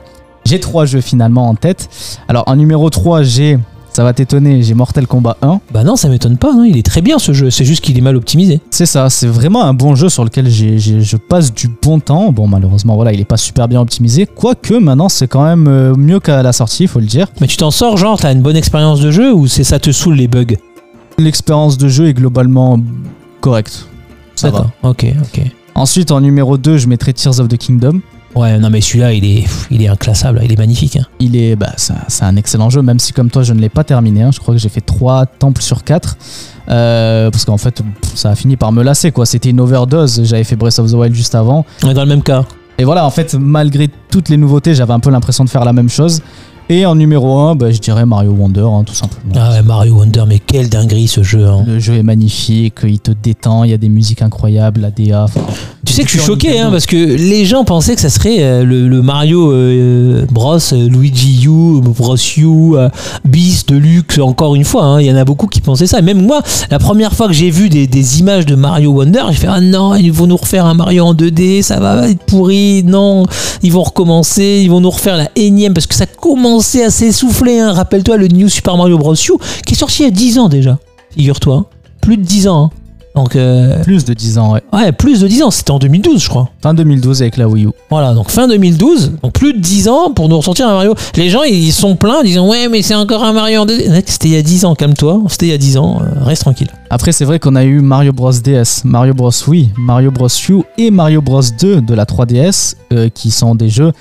j'ai trois jeux finalement en tête. Alors, en numéro 3, j'ai, ça va t'étonner, j'ai Mortal Kombat 1. Bah non, ça m'étonne pas, non, il est très bien ce jeu, c'est juste qu'il est mal optimisé. C'est ça, c'est vraiment un bon jeu sur lequel je passe du bon temps. Bon, malheureusement, voilà, il est pas super bien optimisé. Quoique, maintenant, c'est quand même euh, mieux qu'à la sortie, faut le dire. Mais tu t'en sors, genre, t'as une bonne expérience de jeu ou c'est ça te saoule les bugs? L'expérience de jeu est globalement correcte. Ça va. D'accord, ok, ok. Ensuite, en numéro 2, je mettrai Tears of the Kingdom. Ouais, non mais celui-là, il est, il est inclassable, il est magnifique. hein. Il est, bah, c'est un- c'est un excellent jeu, même si comme toi je ne l'ai pas terminé. hein. Je crois que j'ai fait 3 temples sur 4. parce qu'en fait, ça a fini par me lasser. quoi. C'était une overdose. J'avais fait Breath of the Wild juste avant. On est dans le même cas. Et voilà, en fait, malgré toutes les nouveautés, j'avais un peu l'impression de faire la même chose. Et en numéro 1, bah, je dirais Mario Wonder, hein, tout simplement. Ah ouais, Mario Wonder, mais quelle dinguerie ce jeu. hein. Le jeu est magnifique, il te détend, il y a des musiques incroyables, la DA. Tu sais que je suis choqué, hein, parce que les gens pensaient que ça serait euh, le, le Mario euh, Bros, euh, Luigi U, Bros U, Beast, Deluxe, encore une fois. hein. Il y en a beaucoup qui pensaient ça. Et même moi, la première fois que j'ai vu des, des images de Mario Wonder, j'ai fait Ah non, ils vont nous refaire un Mario en 2D, ça va être pourri. Non, ils vont recommencer, ils vont nous refaire la énième, parce que ça commençait à s'essouffler. hein. Rappelle-toi le New Super Mario Bros. U, qui est sorti il y a 10 ans déjà, figure-toi. Plus de 10 ans. Donc, euh, Plus de 10 ans, ouais. ouais, plus de 10 ans. C'était en 2012, je crois. Fin 2012 avec la Wii U. Voilà, donc fin 2012, donc plus de 10 ans pour nous ressortir un Mario. Les gens, ils sont pleins, disant Ouais, mais c'est encore un Mario en 2D. Mec, C'était il y a 10 ans, calme-toi. C'était il y a 10 ans, euh, reste tranquille. Après, c'est vrai qu'on a eu Mario Bros DS, Mario Bros Wii, Mario Bros U et Mario Bros 2 de la 3DS, euh, qui sont des jeux,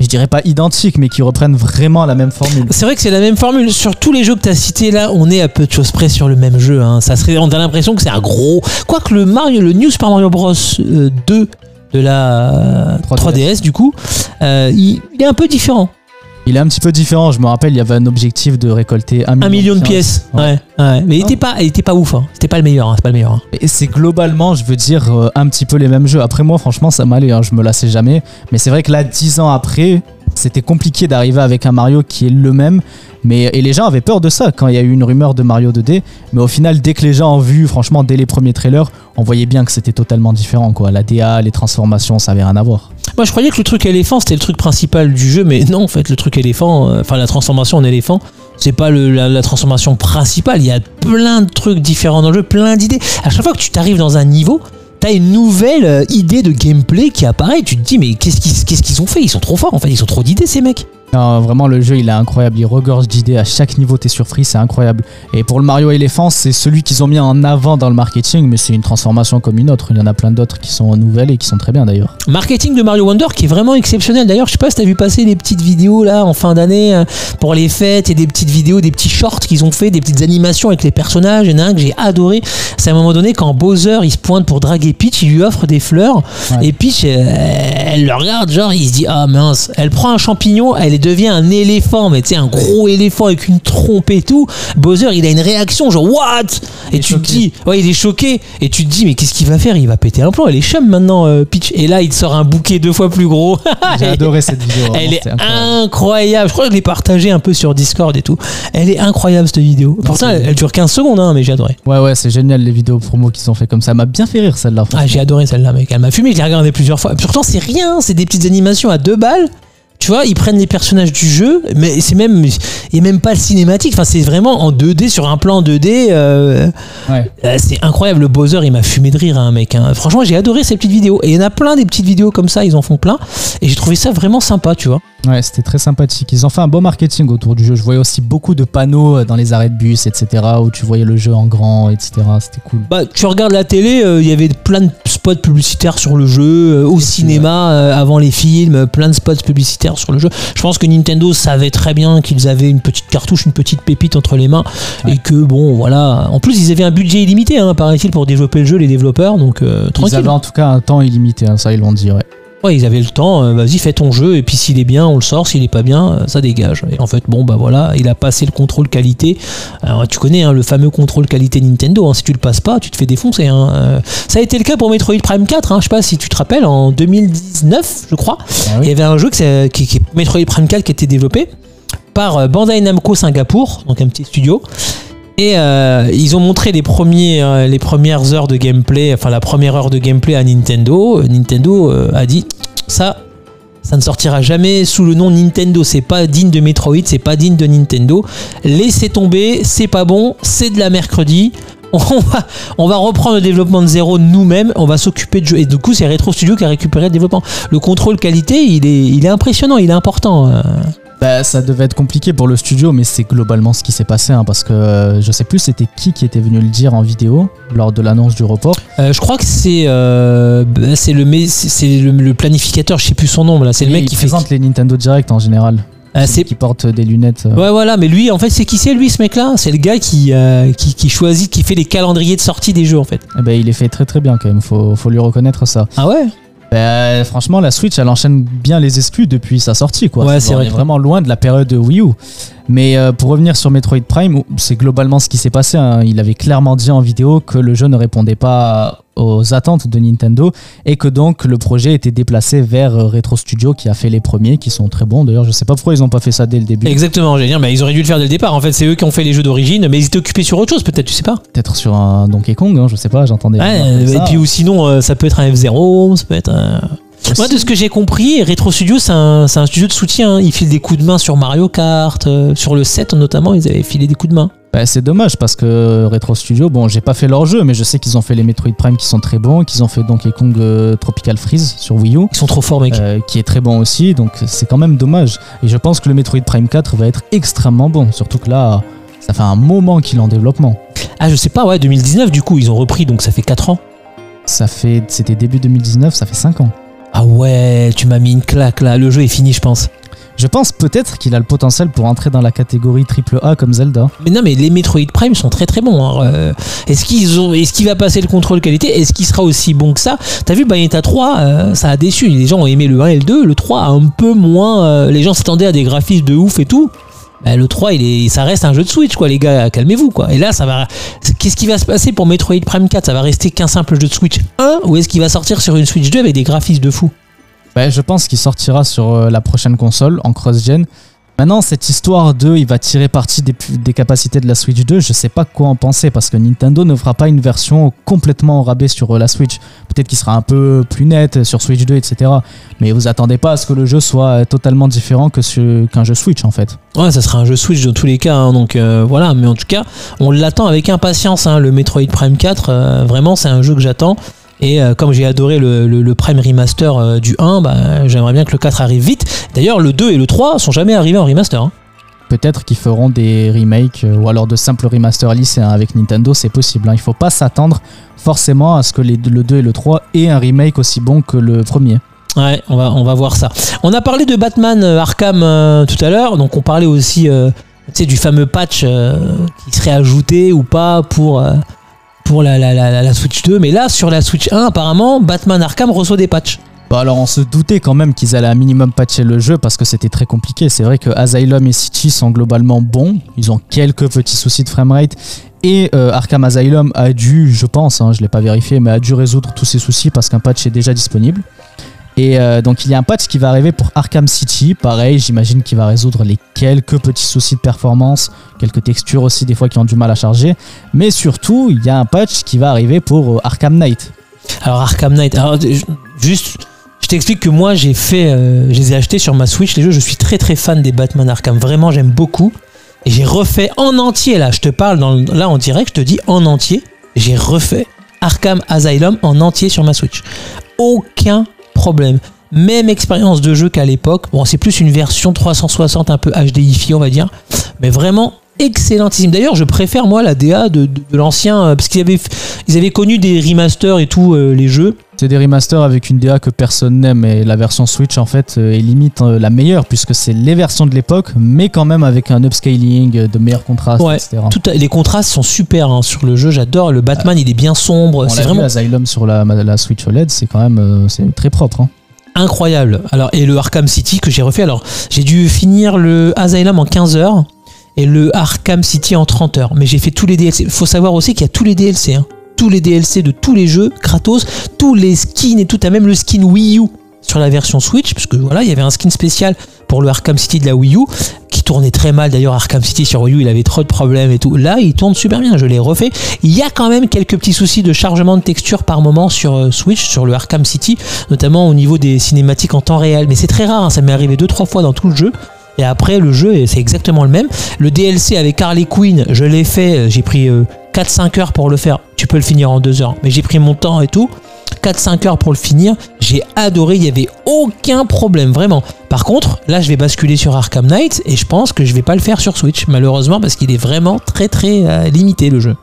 je dirais pas identiques, mais qui reprennent vraiment la même formule. C'est vrai que c'est la même formule. Sur tous les jeux que tu as cités là, on est à peu de choses près sur le même jeu. hein. Ça serait, on a l'impression que c'est un gros. Quoique le Mario, le New Super Mario Bros. euh, 2 de la 3DS. 3DS, du coup, euh, il, il est un peu différent. Il est un petit peu différent, je me rappelle, il y avait un objectif de récolter un million, Un million de pièces. Ouais, ouais. Mais il Ah. était pas, il était pas ouf. hein. C'était pas le meilleur. hein. C'est pas le meilleur. hein. Et c'est globalement, je veux dire, euh, un petit peu les mêmes jeux. Après moi, franchement, ça m'allait, hein, je me lassais jamais. Mais c'est vrai que là, 10 ans après, c'était compliqué d'arriver avec un Mario qui est le même. Mais, et les gens avaient peur de ça quand il y a eu une rumeur de Mario 2D. Mais au final, dès que les gens ont vu, franchement, dès les premiers trailers, on voyait bien que c'était totalement différent. Quoi. La DA, les transformations, ça avait rien à voir. Moi, je croyais que le truc éléphant, c'était le truc principal du jeu, mais non, en fait, le truc éléphant, euh, enfin, la transformation en éléphant, c'est pas la transformation principale. Il y a plein de trucs différents dans le jeu, plein d'idées. À chaque fois que tu t'arrives dans un niveau, t'as une nouvelle euh, idée de gameplay qui apparaît. Tu te dis, mais qu'est-ce qu'ils qu'est-ce qu'ils ont fait? Ils sont trop forts, en fait, ils ont trop d'idées, ces mecs. Non, vraiment, le jeu, il est incroyable. Il regorge d'idées. À chaque niveau, t'es surpris. C'est incroyable. Et pour le Mario Elephant, c'est celui qu'ils ont mis en avant dans le marketing, mais c'est une transformation comme une autre. Il y en a plein d'autres qui sont nouvelles et qui sont très bien d'ailleurs. Marketing de Mario Wonder qui est vraiment exceptionnel. D'ailleurs, je sais pas si t'as vu passer les petites vidéos là en fin d'année euh, pour les fêtes et des petites vidéos, des petits shorts qu'ils ont fait, des petites animations avec les personnages. Il y en a un que j'ai adoré. C'est à un moment donné quand Bowser il se pointe pour draguer Peach, il lui offre des fleurs Ouais. et Peach euh, elle le regarde genre il se dit ah mince. Elle prend un champignon, elle devient un éléphant, mais tu sais un gros éléphant avec une trompe et tout. Bowser il a une réaction genre what? Et tu te dis ouais il est choqué et tu te dis mais qu'est-ce qu'il va faire? Il va péter un plomb. Elle est chum maintenant euh, Peach et là il te sort un bouquet deux fois plus gros. J'ai adoré cette vidéo. Elle est incroyable. incroyable. Je crois que je l'ai partagée un peu sur Discord et tout. Elle est incroyable cette vidéo. Pourtant, elle, elle dure 15 secondes, hein, mais j'ai adoré. Ouais, ouais, c'est génial les vidéos promo qu'ils ont fait comme ça. M'a bien fait rire celle-là. Ah, j'ai adoré celle-là, mec. Elle m'a fumé, je l'ai regardée plusieurs fois. Pourtant, c'est rien. C'est des petites animations à deux balles. Tu vois, ils prennent les personnages du jeu, mais c'est même, et même pas le cinématique. Enfin, c'est vraiment en 2D sur un plan 2D. euh, Ouais. euh, c'est incroyable. Le Bowser, il m'a fumé de rire, hein, mec. hein. Franchement, j'ai adoré ces petites vidéos. Et il y en a plein des petites vidéos comme ça. Ils en font plein. Et j'ai trouvé ça vraiment sympa, tu vois. Ouais, c'était très sympathique. Ils ont fait un beau marketing autour du jeu. Je voyais aussi beaucoup de panneaux euh, dans les arrêts de bus, etc., où tu voyais le jeu en grand, etc. C'était cool. Bah, tu regardes la télé, euh, il y avait plein de spots publicitaires sur le jeu, au cinéma, avant les films, plein de spots publicitaires sur le jeu. Je pense que Nintendo savait très bien qu'ils avaient une petite cartouche, une petite pépite entre les mains, Ouais. et que bon, voilà. En plus, ils avaient un budget illimité, hein, paraît-il, pour développer le jeu, les développeurs, donc euh, Ils tranquille. avaient en tout cas un temps illimité, hein, ça ils l'ont dit, ouais. Ouais, ils avaient le temps, euh, vas-y, fais ton jeu, et puis s'il est bien, on le sort, s'il est pas bien, euh, ça dégage. Et en fait, bon, bah voilà, il a passé le contrôle qualité. Alors, tu connais hein, le fameux contrôle qualité Nintendo, hein, si tu le passes pas, tu te fais défoncer. hein. Euh, ça a été le cas pour Metroid Prime 4, hein, je sais pas si tu te rappelles, en 2019, je crois. Ah Il y avait un jeu qui, qui, qui- Metroid Prime 4 qui était développé par euh, Bandai Namco Singapour, donc un petit studio. Et euh, ils ont montré les, premiers, euh, les premières heures de gameplay, enfin la première heure de gameplay à Nintendo. Nintendo a dit ça, ça ne sortira jamais sous le nom Nintendo. C'est pas digne de Metroid, c'est pas digne de Nintendo. Laissez tomber, c'est pas bon, c'est de la mercredi. On va, reprendre le développement de zéro nous-mêmes, on va s'occuper de jeu. Et du coup, c'est Retro Studio qui a récupéré le développement. Le contrôle qualité, il est impressionnant, il est important. Bah, ça devait être compliqué pour le studio, mais c'est globalement ce qui s'est passé, hein, parce que euh, je sais plus c'était qui qui était venu le dire en vidéo lors de l'annonce du report. Euh, je crois que c'est euh, bah, c'est le, le, le planificateur, je sais plus son nom là. C'est le mec il qui fait. présente les Nintendo Direct en général. Ah, c'est qui porte des lunettes. euh. Ouais voilà, mais lui en fait c'est qui c'est lui ce mec là C'est le gars qui, euh, qui qui choisit, qui fait les calendriers de sortie des jeux en fait. Eh ben, il est fait très très bien quand même, faut, faut lui reconnaître ça. Ah ouais? Bah, franchement, la Switch, elle enchaîne bien les exclus depuis sa sortie. Quoi. Ouais, c'est on est vraiment loin de la période de Wii U. Mais euh, pour revenir sur Metroid Prime, c'est globalement ce qui s'est passé. hein. Il avait clairement dit en vidéo que le jeu ne répondait pas aux attentes de Nintendo et que donc le projet était déplacé vers euh, Retro Studio qui a fait les premiers, qui sont très bons. D'ailleurs, je sais pas pourquoi ils ont pas fait ça dès le début. Exactement, j'allais dire, bah, ils auraient dû le faire dès le départ. En fait, c'est eux qui ont fait les jeux d'origine, mais ils étaient occupés sur autre chose, peut-être, tu sais pas. Peut-être sur un Donkey Kong, hein, je sais pas, j'entendais. Ouais, et puis ou sinon, euh, ça peut être un F0, ça peut être un. Moi, de ce que j'ai compris, Retro Studio, c'est un, studio de soutien. Ils filent des coups de main sur Mario Kart, euh, sur le 7 notamment, ils avaient filé des coups de main. Bah, c'est dommage parce que Retro Studio, bon, j'ai pas fait leur jeu, mais je sais qu'ils ont fait les Metroid Prime qui sont très bons, qu'ils ont fait Donkey Kong euh, Tropical Freeze sur Wii U. Ils sont trop forts, mec. euh, qui est très bon aussi, donc c'est quand même dommage. Et je pense que le Metroid Prime 4 va être extrêmement bon, surtout que là, ça fait un moment qu'il est en développement. Ah, je sais pas, ouais, 2019, du coup, ils ont repris, donc ça fait 4 ans. Ça fait, c'était début 2019, ça fait 5 ans. Ah ouais, tu m'as mis une claque là, le jeu est fini, je pense. Je pense peut-être qu'il a le potentiel pour entrer dans la catégorie AAA comme Zelda. Mais non, mais les Metroid Prime sont très très bons. hein. Euh, Est-ce qu'ils ont, est-ce qu'il va passer le contrôle qualité? Est-ce qu'il sera aussi bon que ça? T'as vu Bayonetta 3, euh, ça a déçu. Les gens ont aimé le 1 et le 2. Le 3 un peu moins. euh, les gens s'attendaient à des graphismes de ouf et tout. Bah, le 3, il est, ça reste un jeu de Switch, quoi, les gars, calmez-vous, quoi. Et là, ça va. Qu'est-ce qui va se passer pour Metroid Prime 4 Ça va rester qu'un simple jeu de Switch 1 ou est-ce qu'il va sortir sur une Switch 2 avec des graphismes de fou? Bah, je pense qu'il sortira sur euh, la prochaine console en cross-gen. Maintenant, cette histoire de il va tirer parti des, capacités de la Switch 2, je sais pas quoi en penser parce que Nintendo ne fera pas une version complètement rabais sur euh, la Switch. Peut-être qu'il sera un peu plus net sur Switch 2, etc. Mais vous attendez pas à ce que le jeu soit euh, totalement différent que qu'un jeu Switch en fait. Ouais, ça sera un jeu Switch dans tous les cas, hein, donc euh, voilà. Mais en tout cas, on l'attend avec impatience. hein, le Metroid Prime 4, euh, vraiment, c'est un jeu que j'attends. Et euh, comme j'ai adoré le, le- le Prime Remaster euh, du 1, bah, j'aimerais bien que le 4 arrive vite. D'ailleurs, le 2 et le 3 sont jamais arrivés en remaster. hein. Peut-être qu'ils feront des remakes euh, ou alors de simples remasters lycéens avec Nintendo, c'est possible. hein. Il faut pas s'attendre forcément à ce que les- le 2 et le 3 aient un remake aussi bon que le premier. Ouais, on va, on va voir ça. On a parlé de Batman Arkham tout à l'heure, donc on parlait aussi du fameux patch qui serait ajouté ou pas pour, pour la, la, la, la Switch 2. Mais là, sur la Switch 1, apparemment, Batman Arkham reçoit des patchs. Bah alors on se doutait quand même qu'ils allaient un minimum patcher le jeu parce que c'était très compliqué. C'est vrai que Asylum et City sont globalement bons. Ils ont quelques petits soucis de framerate. Et euh, Arkham Asylum a dû, je pense, hein, je l'ai pas vérifié, mais a dû résoudre tous ces soucis parce qu'un patch est déjà disponible. Et euh, donc il y a un patch qui va arriver pour Arkham City. Pareil, j'imagine qu'il va résoudre les quelques petits soucis de performance, quelques textures aussi des fois qui ont du mal à charger. Mais surtout, il y a un patch qui va arriver pour euh, Arkham Knight. Alors Arkham Knight, alors ju- juste, je t'explique que moi j'ai fait, euh, je les ai achetés sur ma Switch les jeux. Je suis très très fan des Batman Arkham, vraiment j'aime beaucoup. Et j'ai refait en entier là, je te parle dans, là en direct, je te dis en entier, j'ai refait Arkham Asylum en entier sur ma Switch. Aucun problème. Même expérience de jeu qu'à l'époque. Bon, c'est plus une version 360 un peu HDifiée, on va dire. Mais vraiment excellentissime. D'ailleurs, je préfère moi la DA de, de- de l'ancien euh, parce qu'ils avaient, ils avaient connu des remasters et tout euh, les jeux. C'est des remasters avec une DA que personne n'aime et la version Switch en fait euh, est limite la meilleure puisque c'est les versions de l'époque mais quand même avec un upscaling, de meilleurs contrastes, Ouais, etc. Tout les contrastes sont super hein, sur le jeu. J'adore. Le Batman, il est bien sombre. C'est vraiment Asylum sur la, la Switch OLED, c'est quand même euh, c'est très propre. hein. incroyable. Alors et le Arkham City que j'ai refait. Alors j'ai dû finir le Asylum en 15 heures et le Arkham City en 30 heures. Mais j'ai fait tous les DLC. Faut savoir aussi qu'il y a tous les DLC. hein. Tous les DLC de tous les jeux gratos, tous les skins et tout. T'as même le skin Wii U sur la version Switch, parce que voilà, il y avait un skin spécial pour le Arkham City de la Wii U qui tournait très mal. D'ailleurs, Arkham City sur Wii U, il avait trop de problèmes et tout. Là, il tourne super bien. Je l'ai refait. Il y a quand même quelques petits soucis de chargement de texture par moment sur euh, Switch, sur le Arkham City, notamment au niveau des cinématiques en temps réel. Mais c'est très rare. hein. Ça m'est arrivé deux trois fois dans tout le jeu. Et après, le jeu, c'est exactement le même. Le DLC avec Harley Quinn, je l'ai fait. euh, J'ai pris euh, 4-5 heures pour le faire. Tu peux le finir en 2 heures. Mais j'ai pris mon temps et tout. 4-5 heures pour le finir. J'ai adoré. Il n'y avait aucun problème, vraiment. Par contre, là, je vais basculer sur Arkham Knight. Et je pense que je vais pas le faire sur Switch, malheureusement, parce qu'il est vraiment très très euh, limité le jeu.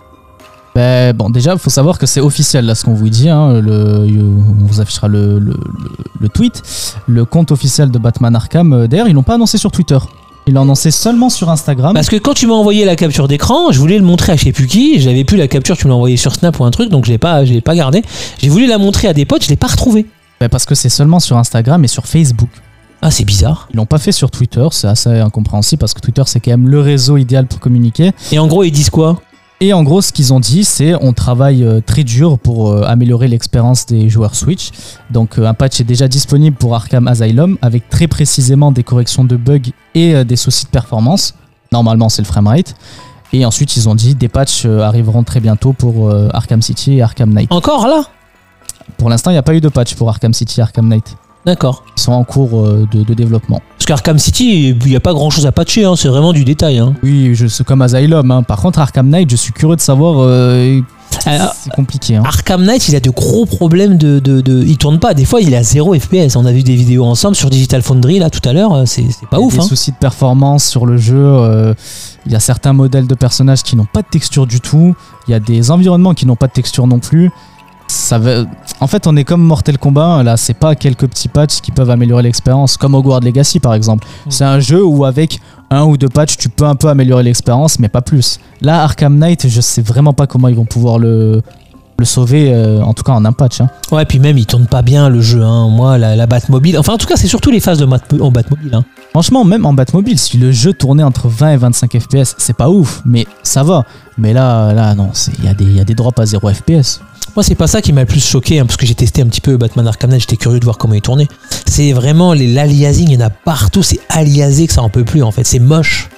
Ben, bon, déjà, il faut savoir que c'est officiel là ce qu'on vous dit. hein, le, on vous affichera le, le- le- le tweet. Le compte officiel de Batman Arkham, euh, d'ailleurs, ils l'ont pas annoncé sur Twitter. Ils l'ont annoncé seulement sur Instagram. Parce que quand tu m'as envoyé la capture d'écran, je voulais le montrer à je sais plus qui. J'avais plus la capture, tu me l'as envoyé sur Snap ou un truc, donc je l'ai pas, je l'ai pas gardé. J'ai voulu la montrer à des potes, je l'ai pas retrouvée. Ben, parce que c'est seulement sur Instagram et sur Facebook. Ah, c'est bizarre. Ils l'ont pas fait sur Twitter, c'est assez incompréhensible parce que Twitter c'est quand même le réseau idéal pour communiquer. Et en gros, ils disent quoi? Et en gros, ce qu'ils ont dit, c'est on travaille euh, très dur pour euh, améliorer l'expérience des joueurs Switch. Donc euh, un patch est déjà disponible pour Arkham Asylum avec très précisément des corrections de bugs et des soucis de performance. Normalement, c'est le framerate. Et ensuite, ils ont dit des patchs arriveront très bientôt pour Arkham City et Arkham Knight. Encore là? Pour l'instant, il n'y a pas eu de patch pour Arkham City et Arkham Knight. D'accord. Ils sont en cours euh, de, de développement. Parce qu'Arkham City, il n'y a pas grand chose à patcher, hein, c'est vraiment du détail. Hein. Oui, je c'est comme Asylum. hein. Par contre, Arkham Knight, je suis curieux de savoir. euh, Alors, c'est compliqué. Arkham Knight, il a de gros problèmes de, de, de- Il tourne pas, des fois il à 0 FPS. On a vu des vidéos ensemble sur Digital Foundry là tout à l'heure, euh, c'est pas Il y a ouf. des soucis de performance sur le jeu. euh, il y a certains modèles de personnages qui n'ont pas de texture du tout. Il y a des environnements qui n'ont pas de texture non plus. Ça. En fait, on est comme Mortal Kombat. Là, c'est pas quelques petits patchs qui peuvent améliorer l'expérience, comme Hogwarts Legacy par exemple. Mm. C'est un jeu où avec un ou deux patchs, tu peux un peu améliorer l'expérience, mais pas plus. Là, Arkham Knight, je sais vraiment pas comment ils vont pouvoir le le sauver, euh, en tout cas en un patch. hein. Ouais, puis même il tourne pas bien le jeu. Hein. Moi, la, la Batmobile. Enfin, en tout cas, c'est surtout les phases de Bat- en Batmobile. Hein. Franchement, même en Batmobile, si le jeu tournait entre 20 et 25 FPS, c'est pas ouf, mais ça va. Mais là, là, non, il y, y a des drops à 0 FPS. Moi, c'est pas ça qui m'a le plus choqué, hein, parce que j'ai testé un petit peu Batman Arkham Knight, j'étais curieux de voir comment il tournait. C'est vraiment les l'aliasing, il y en a partout, c'est aliasé que ça en peut plus en fait, c'est moche.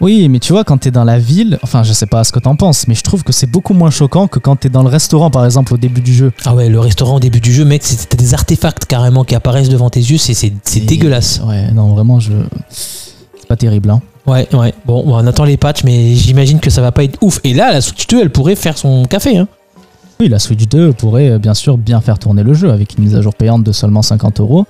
Oui, mais tu vois, quand t'es dans la ville, enfin, je sais pas ce que t'en penses, mais je trouve que c'est beaucoup moins choquant que quand t'es dans le restaurant, par exemple, au début du jeu. Ah ouais, le restaurant au début du jeu, mec, c'est- t'as des artefacts carrément qui apparaissent devant tes yeux, c'est dégueulasse. Ouais, non, vraiment, je. C'est pas terrible, hein. Ouais, ouais. Bon, on attend les patchs, mais j'imagine que ça va pas être ouf. Et là, la 2, elle pourrait faire son café. Hein. Oui, la Switch 2 pourrait euh, bien sûr bien faire tourner le jeu avec une mise à jour payante de seulement 50 euros.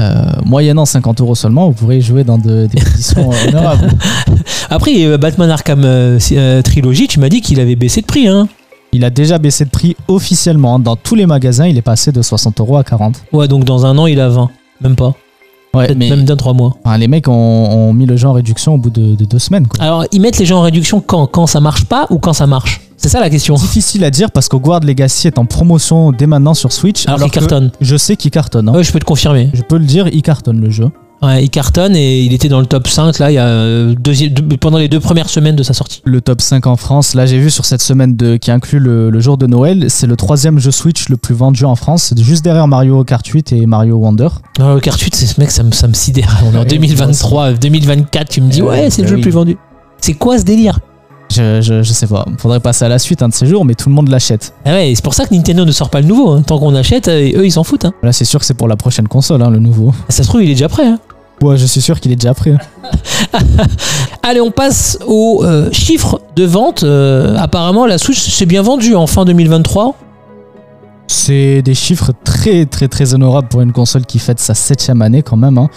Euh, moyennant 50 euros seulement, vous pourrez jouer dans de- des conditions euh, honorables. Après, Batman Arkham euh, Trilogy, tu m'as dit qu'il avait baissé de prix. Hein. Il a déjà baissé de prix officiellement. Dans tous les magasins, il est passé de 60 euros à 40. Ouais, donc dans un an, il a 20. Même pas. Ouais, mais Même dans 3 mois. enfin, les mecs ont, ont mis le jeu en réduction au bout de, de deux semaines. quoi. Alors, ils mettent les gens en réduction quand? Quand ça marche pas ou quand ça marche? C'est ça la question. Difficile à dire parce que Guard Legacy est en promotion dès maintenant sur Switch. Alors qu'il que cartonne. Je sais qu'il cartonne. hein. Ouais, je peux te confirmer. Je peux le dire, il cartonne le jeu. Ouais, il cartonne et il était dans le top 5 là, il y a euh, deux- pendant les deux premières semaines de sa sortie. Le top 5 en France, là j'ai vu sur cette semaine de, qui inclut le, le jour de Noël, c'est le troisième jeu Switch le plus vendu en France, juste derrière Mario Kart 8 et Mario Wonder. Le Kart 8, c'est ce mec, ça me, ça me sidère. On est en Ouais, 2023, 2024, tu me dis, Euh, ouais, c'est le jeu le plus vendu. C'est quoi ce délire? Je, je, je sais pas, faudrait passer à la suite un de ces jours, mais tout le monde l'achète. Ah ouais, c'est pour ça que Nintendo ne sort pas le nouveau. hein. Tant qu'on achète, euh, eux, ils s'en foutent. hein. Là c'est sûr que c'est pour la prochaine console, hein, le nouveau. Ça se trouve, il est déjà prêt. hein. Ouais, je suis sûr qu'il est déjà prêt. Allez, on passe aux euh, chiffres de vente. Euh, apparemment, la Switch s'est bien vendue en fin 2023. C'est des chiffres très très très honorables pour une console qui fête sa septième année quand même, hein,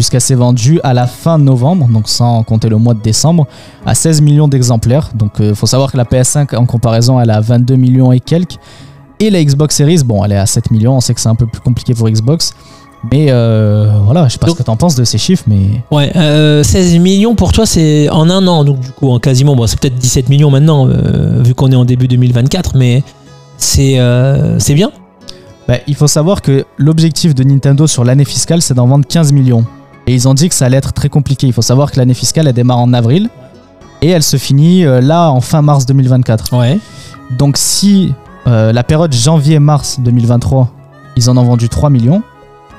puisqu'elle s'est vendue à la fin novembre, donc sans compter le mois de décembre, à 16 millions d'exemplaires. Donc il faut savoir que la PS5 en comparaison elle a 22 millions et quelques. Et la Xbox Series, bon elle est à 7 millions, on sait que c'est un peu plus compliqué pour Xbox. Mais euh, voilà, je sais pas Donc- ce que t'en penses de ces chiffres, mais Ouais, euh, 16 millions pour toi, c'est en un an. Donc, du coup, en quasiment, bon, c'est peut-être 17 millions maintenant, euh, vu qu'on est en début 2024, mais c'est euh, c'est bien. Bah, il faut savoir que l'objectif de Nintendo sur l'année fiscale, c'est d'en vendre 15 millions. Et ils ont dit que ça allait être très compliqué. Il faut savoir que l'année fiscale, elle démarre en avril. Et elle se finit euh, là en fin mars 2024. Ouais. Donc si euh, la période janvier-mars 2023, ils en ont vendu 3 millions,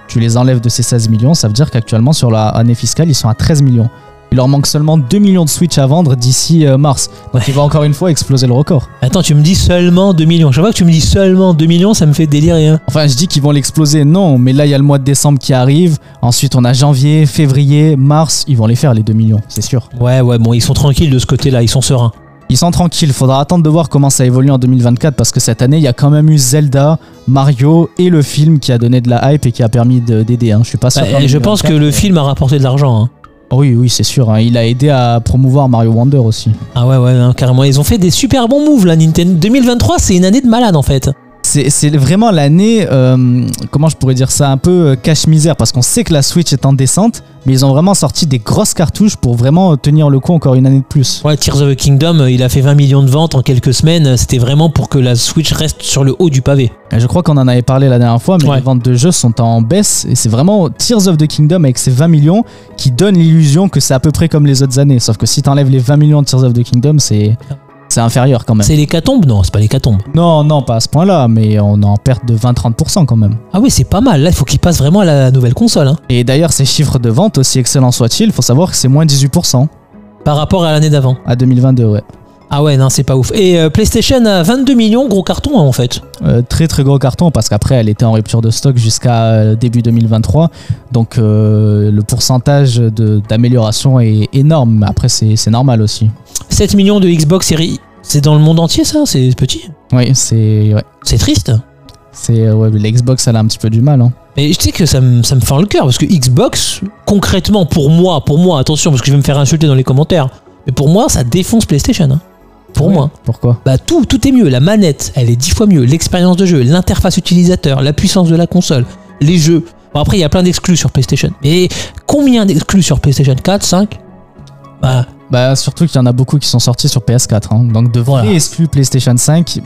tu les enlèves de ces 16 millions, ça veut dire qu'actuellement sur l'année fiscale, ils sont à 13 millions. Il leur manque seulement 2 millions de Switch à vendre d'ici euh, mars. Donc il va encore une fois exploser le record. Attends, tu me dis seulement 2 millions. Chaque fois que tu me dis seulement 2 millions, ça me fait délirer. hein. Enfin, je dis qu'ils vont l'exploser, non, mais là, il y a le mois de décembre qui arrive. Ensuite, on a janvier, février, mars. Ils vont les faire, les 2 millions, c'est sûr. Ouais, ouais, bon, ils sont tranquilles de ce côté-là, ils sont sereins. Ils sont tranquilles, faudra attendre de voir comment ça évolue en 2024 parce que cette année, il y a quand même eu Zelda, Mario et le film qui a donné de la hype et qui a permis de- d'aider. hein. Je suis pas sûr. Bah, je pense que 2024, le film a rapporté de l'argent. hein. Oui, oui, c'est sûr. hein. Il a aidé à promouvoir Mario Wonder aussi. Ah ouais, ouais, hein, carrément. Ils ont fait des super bons moves là, Nintendo. 2023, c'est une année de malade en fait. C'est vraiment l'année, euh, comment je pourrais dire ça, un peu euh, cache-misère, parce qu'on sait que la Switch est en descente, mais ils ont vraiment sorti des grosses cartouches pour vraiment tenir le coup encore une année de plus. Ouais, Tears of the Kingdom, euh, il a fait 20 millions de ventes en quelques semaines. C'était vraiment pour que la Switch reste sur le haut du pavé. Et Je crois qu'on en avait parlé la dernière fois, mais Ouais. les ventes de jeux sont en baisse, et c'est vraiment Tears of the Kingdom avec ses 20 millions qui donne l'illusion que c'est à peu près comme les autres années. Sauf que si t'enlèves les 20 millions de Tears of the Kingdom, c'est c'est inférieur quand même. C'est l'hécatombe Non, c'est pas l'hécatombe. Non, non, pas à ce point-là, mais on est en perte de 20-30% quand même. Ah oui, c'est pas mal. Là, il faut qu'il passe vraiment à la nouvelle console. hein. Et d'ailleurs, ces chiffres de vente, aussi excellents soient-ils, il faut savoir que c'est moins 18% Par rapport à l'année d'avant. à 2022, ouais. Ah ouais, non, c'est pas ouf. Et euh, PlayStation a 22 millions, gros carton hein, en fait. Euh, très très gros carton parce qu'après elle était en rupture de stock jusqu'à euh, début 2023 donc le pourcentage d'amélioration est énorme mais après c'est normal aussi 7 millions de Xbox Series. C'est dans le monde entier ça C'est petit. oui c'est ouais. C'est triste. c'est ouais, l'Xbox elle a un petit peu du mal hein. Mais je sais que ça me, ça me fend le cœur parce que Xbox, concrètement, pour moi, pour moi, attention, parce que je vais me faire insulter dans les commentaires, mais pour moi, ça défonce PlayStation. hein. Pour Ouais. moi. pourquoi? Bah tout, tout est mieux. La manette, elle est dix fois mieux. L'expérience de jeu, l'interface utilisateur, la puissance de la console, les jeux. Bon, après, il y a plein d'exclus sur PlayStation. Mais combien d'exclus sur PlayStation 4, 5 Bah, bah surtout qu'il y en a beaucoup qui sont sortis sur PS4 hein. donc de Voilà. exclus PlayStation 5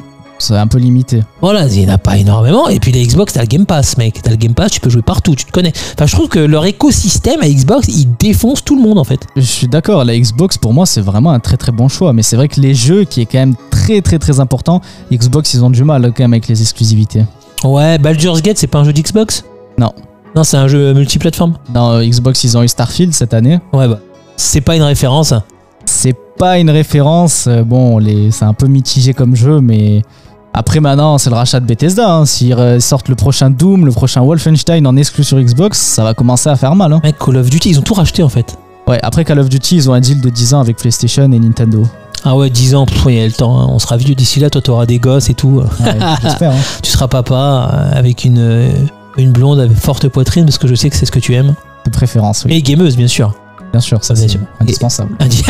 c'est un peu limité. Voilà, il n'y en a pas énormément. Et puis les Xbox, t'as le Game Pass, mec. T'as le Game Pass, tu peux jouer partout, tu te connais. Enfin, je trouve que leur écosystème à Xbox, il défonce tout le monde en fait. Je suis d'accord, la Xbox pour moi c'est vraiment un très très bon choix, mais c'est vrai que les jeux qui est quand même très très très important, Xbox ils ont du mal quand même avec les exclusivités. Ouais, Baldur's Gate, c'est pas un jeu d'Xbox? Non. Non, c'est un jeu multiplateforme. Dans Xbox ils ont eu Starfield cette année. Ouais, bah. C'est pas une référence. C'est pas une référence, euh, bon, les... c'est un peu mitigé comme jeu, mais après maintenant c'est le rachat de Bethesda. Hein. S'ils sortent le prochain Doom, le prochain Wolfenstein en exclu sur Xbox, ça va commencer à faire mal. Hein. Mec, Call of Duty, ils ont tout racheté en fait. Ouais, après Call of Duty, ils ont un deal de 10 ans avec PlayStation et Nintendo. Ah ouais, 10 ans, il y a le temps. hein. On sera vieux d'ici là, toi t'auras des gosses et tout. Ouais, J'espère. hein. Tu seras papa euh, avec une, euh, une blonde avec forte poitrine parce que je sais que c'est ce que tu aimes. De préférence, oui. Et gameuse, bien sûr. Bien sûr, ça c'est indispensable. Indi-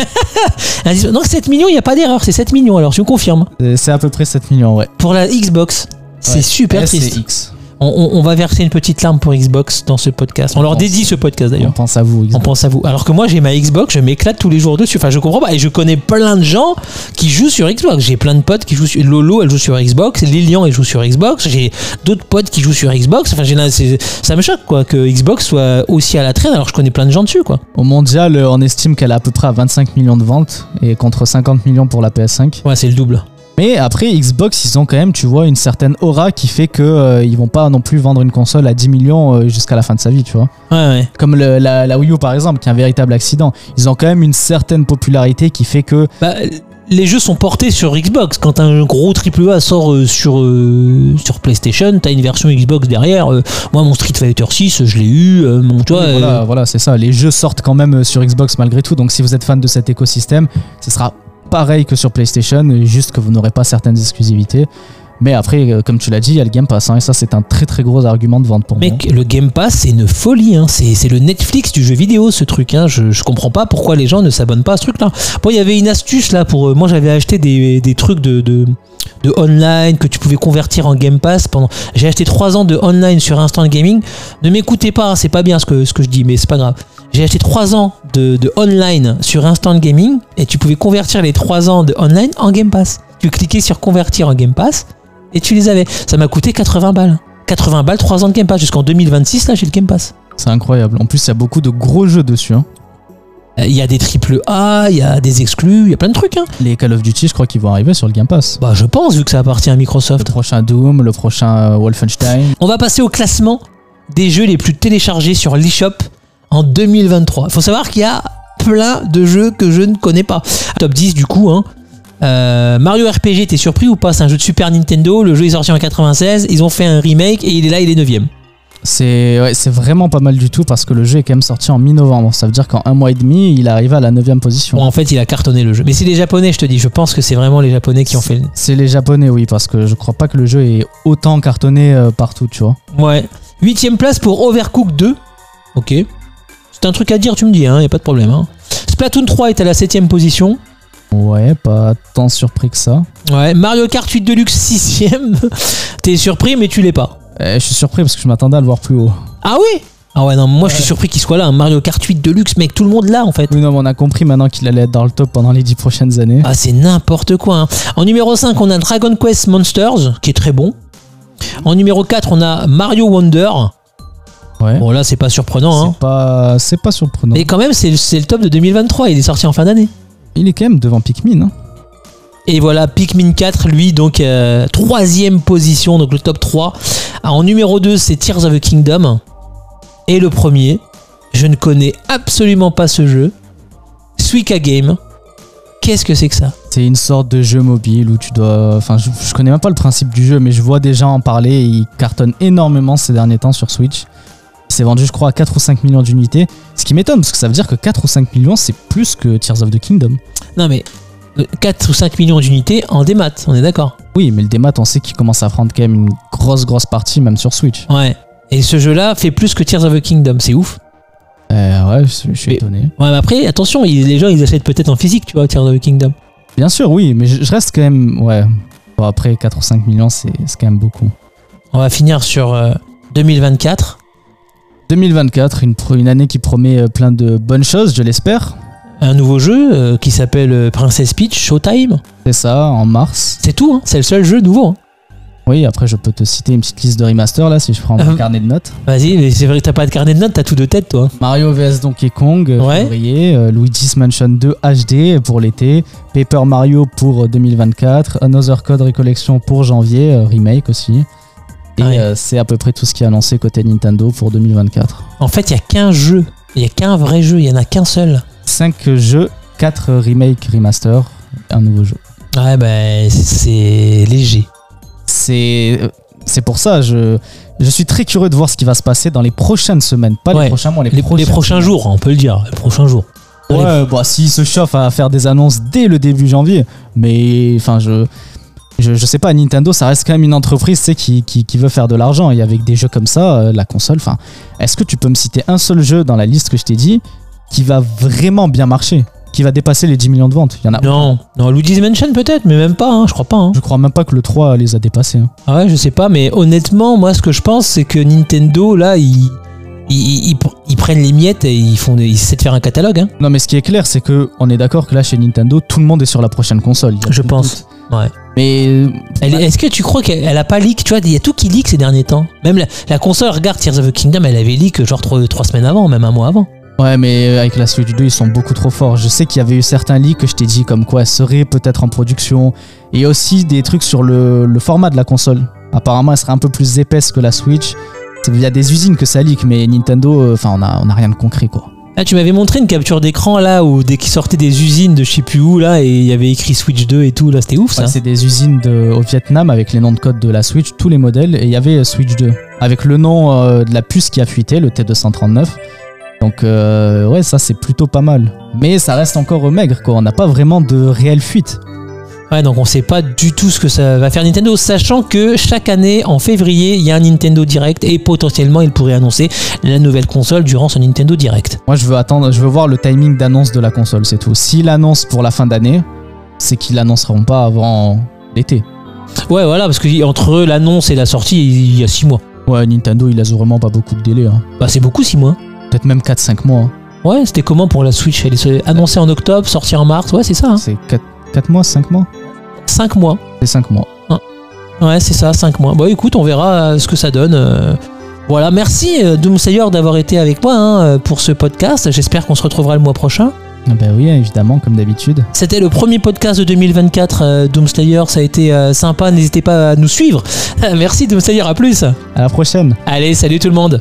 Indi- Donc 7 millions, il n'y a pas d'erreur, c'est 7 millions alors, je vous confirme. Euh, C'est à peu près 7 millions, ouais. Pour la Xbox, c'est Ouais. super S triste. X. On, on- on va verser une petite larme pour Xbox dans ce podcast. On, On leur pense- dédie ce podcast On d'ailleurs. pense à vous, On Xbox. pense à vous. Alors que moi j'ai ma Xbox, je m'éclate tous les jours dessus. Enfin je comprends pas. Et je connais plein de gens qui jouent sur Xbox. J'ai plein de potes qui jouent sur Lolo, elle joue sur Xbox. Lilian, elle joue sur Xbox. J'ai d'autres potes qui jouent sur Xbox. Enfin ça me choque quoi que Xbox soit aussi à la traîne alors que je connais plein de gens dessus quoi. Au mondial, euh, on estime qu'elle est à peu près à 25 millions de ventes et contre 50 millions pour la PS5. Ouais c'est le double. Mais après, Xbox, ils ont quand même, tu vois, une certaine aura qui fait que euh, ils vont pas non plus vendre une console à 10 millions euh, jusqu'à la fin de sa vie, tu vois. Ouais ouais. Comme le- la, la Wii U par exemple, qui est un véritable accident. Ils ont quand même une certaine popularité qui fait que Bah, les jeux sont portés sur Xbox. Quand un gros AAA sort euh, sur, euh, sur PlayStation, t'as une version Xbox derrière. Euh, moi, mon Street Fighter 6, je l'ai eu. euh, mon, tu vois, Oui, voilà, voilà, c'est ça. Les jeux sortent quand même sur Xbox malgré tout. Donc si vous êtes fan de cet écosystème, ce sera pareil que sur PlayStation, juste que vous n'aurez pas certaines exclusivités. Mais après, euh, comme tu l'as dit, il y a le Game Pass. hein, et ça, c'est un très très gros argument de vente pour moi. Mec, le Game Pass, c'est une folie. Hein. C'est le Netflix du jeu vidéo, ce truc. Hein. Je, je comprends pas pourquoi les gens ne s'abonnent pas à ce truc-là. Bon, il y avait une astuce là pour. euh, moi, j'avais acheté des, des trucs de, de, de online que tu pouvais convertir en Game Pass. pendant. J'ai acheté 3 ans de online sur Instant Gaming. Ne m'écoutez pas, c'est pas bien ce que, ce que je dis, mais c'est pas grave. J'ai acheté 3 ans de, de online sur Instant Gaming et tu pouvais convertir les 3 ans de online en Game Pass. Tu cliquais sur convertir en Game Pass et tu les avais. Ça m'a coûté 80 balles. 80 balles, 3 ans de Game Pass. Jusqu'en 2026, là, j'ai le Game Pass. C'est incroyable. En plus, il y a beaucoup de gros jeux dessus. hein. Euh, Il y a des triple A, il y a des exclus, il y a plein de trucs. Hein. Les Call of Duty, je crois qu'ils vont arriver sur le Game Pass. Bah, je pense, vu que ça appartient à Le Microsoft. prochain Doom, le prochain euh, Wolfenstein. On va passer au classement des jeux les plus téléchargés sur l'eShop en 2023. Il faut savoir qu'il y a plein de jeux que je ne connais pas. Top 10 du coup. Hein. Euh, Mario RPG, t'es surpris ou pas? C'est un jeu de Super Nintendo. Le jeu est sorti en 96. Ils ont fait un remake et il est là, il est 9 C'est ouais, vraiment pas mal du tout parce que le jeu est quand même sorti en mi-novembre. Ça veut dire qu'en un mois et demi, il est arrivé à la 9 position. Bon, en fait, il a cartonné le jeu. Mais c'est les Japonais, je te dis. Je pense que c'est vraiment les Japonais qui ont fait le. C'est les japonais, oui, parce que je crois pas que le jeu est autant cartonné euh, partout, tu vois. Ouais. Huitième place pour Overcooked 2. Ok. C'est un truc à dire, tu me dis, hein, y a pas de problème. Hein. Splatoon 3 est à la septième position. Ouais, pas tant surpris que ça. Ouais. Mario Kart 8 Deluxe sixième. T'es surpris, mais tu l'es pas. Eh, je suis surpris parce que je m'attendais à le voir plus haut. Ah oui? Ah ouais, non, moi je suis surpris qu'il soit là. Un Mario Kart 8 Deluxe, mec, tout le monde là en fait. Oui, non, mais on a compris maintenant qu'il allait être dans le top pendant les 10 prochaines années. Ah, c'est n'importe quoi. hein. En numéro 5, on a Dragon Quest Monsters, qui est très bon. En numéro 4, on a Mario Wonder. Ouais. Bon, là, c'est pas surprenant. Hein. C'est pas, c'est pas surprenant. Mais quand même, c'est le- top de 2023. Il est sorti en fin d'année. Il est quand même devant Pikmin. hein. Et voilà, Pikmin 4, lui, donc euh, troisième position, donc le top 3. Ah, en numéro 2, c'est Tears of the Kingdom. Et le premier, je ne connais absolument pas ce jeu. Suika Game. Qu'est-ce que c'est que ça? C'est une sorte de jeu mobile où tu dois. Enfin, je, je connais même pas le principe du jeu, mais je vois des gens en parler et il cartonne énormément ces derniers temps sur Switch. Il s'est vendu, je crois, à 4 ou 5 millions d'unités. Ce qui m'étonne, parce que ça veut dire que 4 ou 5 millions, c'est plus que Tears of the Kingdom. Non mais euh, 4 ou 5 millions d'unités en démat, on est d'accord Oui, mais le démat, on sait qu'il commence à prendre quand même une grosse, grosse partie, même sur Switch. Ouais. Et ce jeu-là fait plus que Tears of the Kingdom, c'est ouf. Euh, ouais, je, suis Mais- étonné. Ouais, mais après, attention, ils- les gens ils achètent peut-être en physique, tu vois, Tears of the Kingdom. Bien sûr, oui, mais je, je reste quand même. Ouais. Bon, après, 4 ou 5 millions, c'est c'est quand même beaucoup. On va finir sur euh, 2024. 2024, une, année qui promet euh, plein de bonnes choses, je l'espère. Un nouveau jeu euh, qui s'appelle euh, Princess Peach Showtime. C'est ça, en mars. C'est tout, hein. c'est le seul jeu nouveau. hein. Oui, après, je peux te citer une petite liste de remasters là, si je prends mon Euh. carnet de notes. Vas-y, mais c'est vrai que t'as pas de carnet de notes, t'as tout de tête, toi. Mario vs Donkey Kong, Ouais. février. euh, Luigi's Mansion 2 HD pour l'été. Paper Mario pour euh, 2024. Another Code Recollection pour janvier, euh, remake aussi. Et Ouais. euh, c'est à peu près tout ce qui est annoncé côté Nintendo pour 2024. En fait, il y a qu'un jeu. Il y a qu'un vrai jeu, il y en a qu'un seul. 5 jeux, 4 remakes, remaster, un nouveau jeu. Ouais, ben, c'est léger. C'est euh, c'est pour ça, je, je suis très curieux de voir ce qui va se passer dans les prochaines semaines. Pas Ouais. les prochains mois, les, Les, les prochaines prochains jours, on peut le dire. Les prochains jours. Ouais, bah s'ils se chauffent à faire des annonces dès le début janvier, mais enfin je, je je sais pas, Nintendo ça reste quand même une entreprise tu sais, qui, qui, qui veut faire de l'argent et avec des jeux comme ça, euh, la console, enfin est-ce que tu peux me citer un seul jeu dans la liste que je t'ai dit qui va vraiment bien marcher, qui va dépasser les 10 millions de ventes? Il y en a. Non, non, Luigi's Mansion peut-être, mais même pas, hein, je crois pas. hein. Je crois même pas que le 3 les a dépassés. hein. Ah ouais, je sais pas, mais honnêtement, moi, ce que je pense, c'est que Nintendo, là, ils, ils, ils- ils prennent les miettes et ils font, des- ils essaient de faire un catalogue. Hein. Non mais ce qui est clair c'est que on est d'accord que là chez Nintendo tout le monde est sur la prochaine console. Je pense. doute. Ouais. Mais Est-ce que tu crois qu'elle elle a pas leak Tu vois, il y a tout qui leak ces derniers temps. Même la, la console, regarde Tears of the Kingdom, elle avait leak genre trois, trois semaines avant, même un mois avant. Ouais, mais avec la Switch 2, ils sont beaucoup trop forts. Je sais qu'il y avait eu certains leaks que je t'ai dit comme quoi elle serait peut-être en production. Et aussi des trucs sur le, le format de la console. Apparemment, elle serait un peu plus épaisse que la Switch. Il y a des usines que ça leak, mais Nintendo, euh, enfin, on a, on a rien de concret, quoi. Ah, tu m'avais montré une capture d'écran là où dès qu'ils sortaient des usines de je sais plus où là et il y avait écrit Switch 2 et tout là, c'était ouf ça. Ouais, c'est des usines de, au Vietnam avec les noms de code de la Switch, tous les modèles, et il y avait euh, Switch 2. Avec le nom euh, de la puce qui a fuité, le T239. Donc, euh, ouais, ça, c'est plutôt pas mal. Mais ça reste encore maigre, quoi. On n'a pas vraiment de réelle fuite. Ouais, donc on sait pas du tout ce que ça va faire Nintendo, sachant que chaque année, en février, il y a un Nintendo Direct et potentiellement il pourrait annoncer la nouvelle console durant ce Nintendo Direct. Moi, je veux attendre, je veux voir le timing d'annonce de la console, c'est tout. S'il annonce pour la fin d'année, c'est qu'ils l'annonceront pas avant l'été. Ouais, voilà, parce que entre l'annonce et la sortie, il y a 6 mois. Ouais, Nintendo, il laisse vraiment pas beaucoup de délai. hein. Bah, c'est beaucoup 6 mois. Peut-être même 4-5 mois. hein. Ouais, c'était comment pour la Switch? Elle est annoncée en octobre, sortie en mars, ouais, c'est ça. Hein. C'est 4, mois, 5 mois 5 mois. C'est 5 mois. Ouais, c'est ça, 5 mois. Bon, écoute, on verra euh, ce que ça donne. euh. Voilà, merci euh, Doom Slayer d'avoir été avec moi hein, pour ce podcast. J'espère qu'on se retrouvera le mois prochain. Bah oui, évidemment, comme d'habitude. C'était le premier podcast de 2024 euh, Doom Slayer. Ça a été euh, sympa. N'hésitez pas à nous suivre. Merci Doom Slayer. À plus. À la prochaine Allez, salut tout le monde.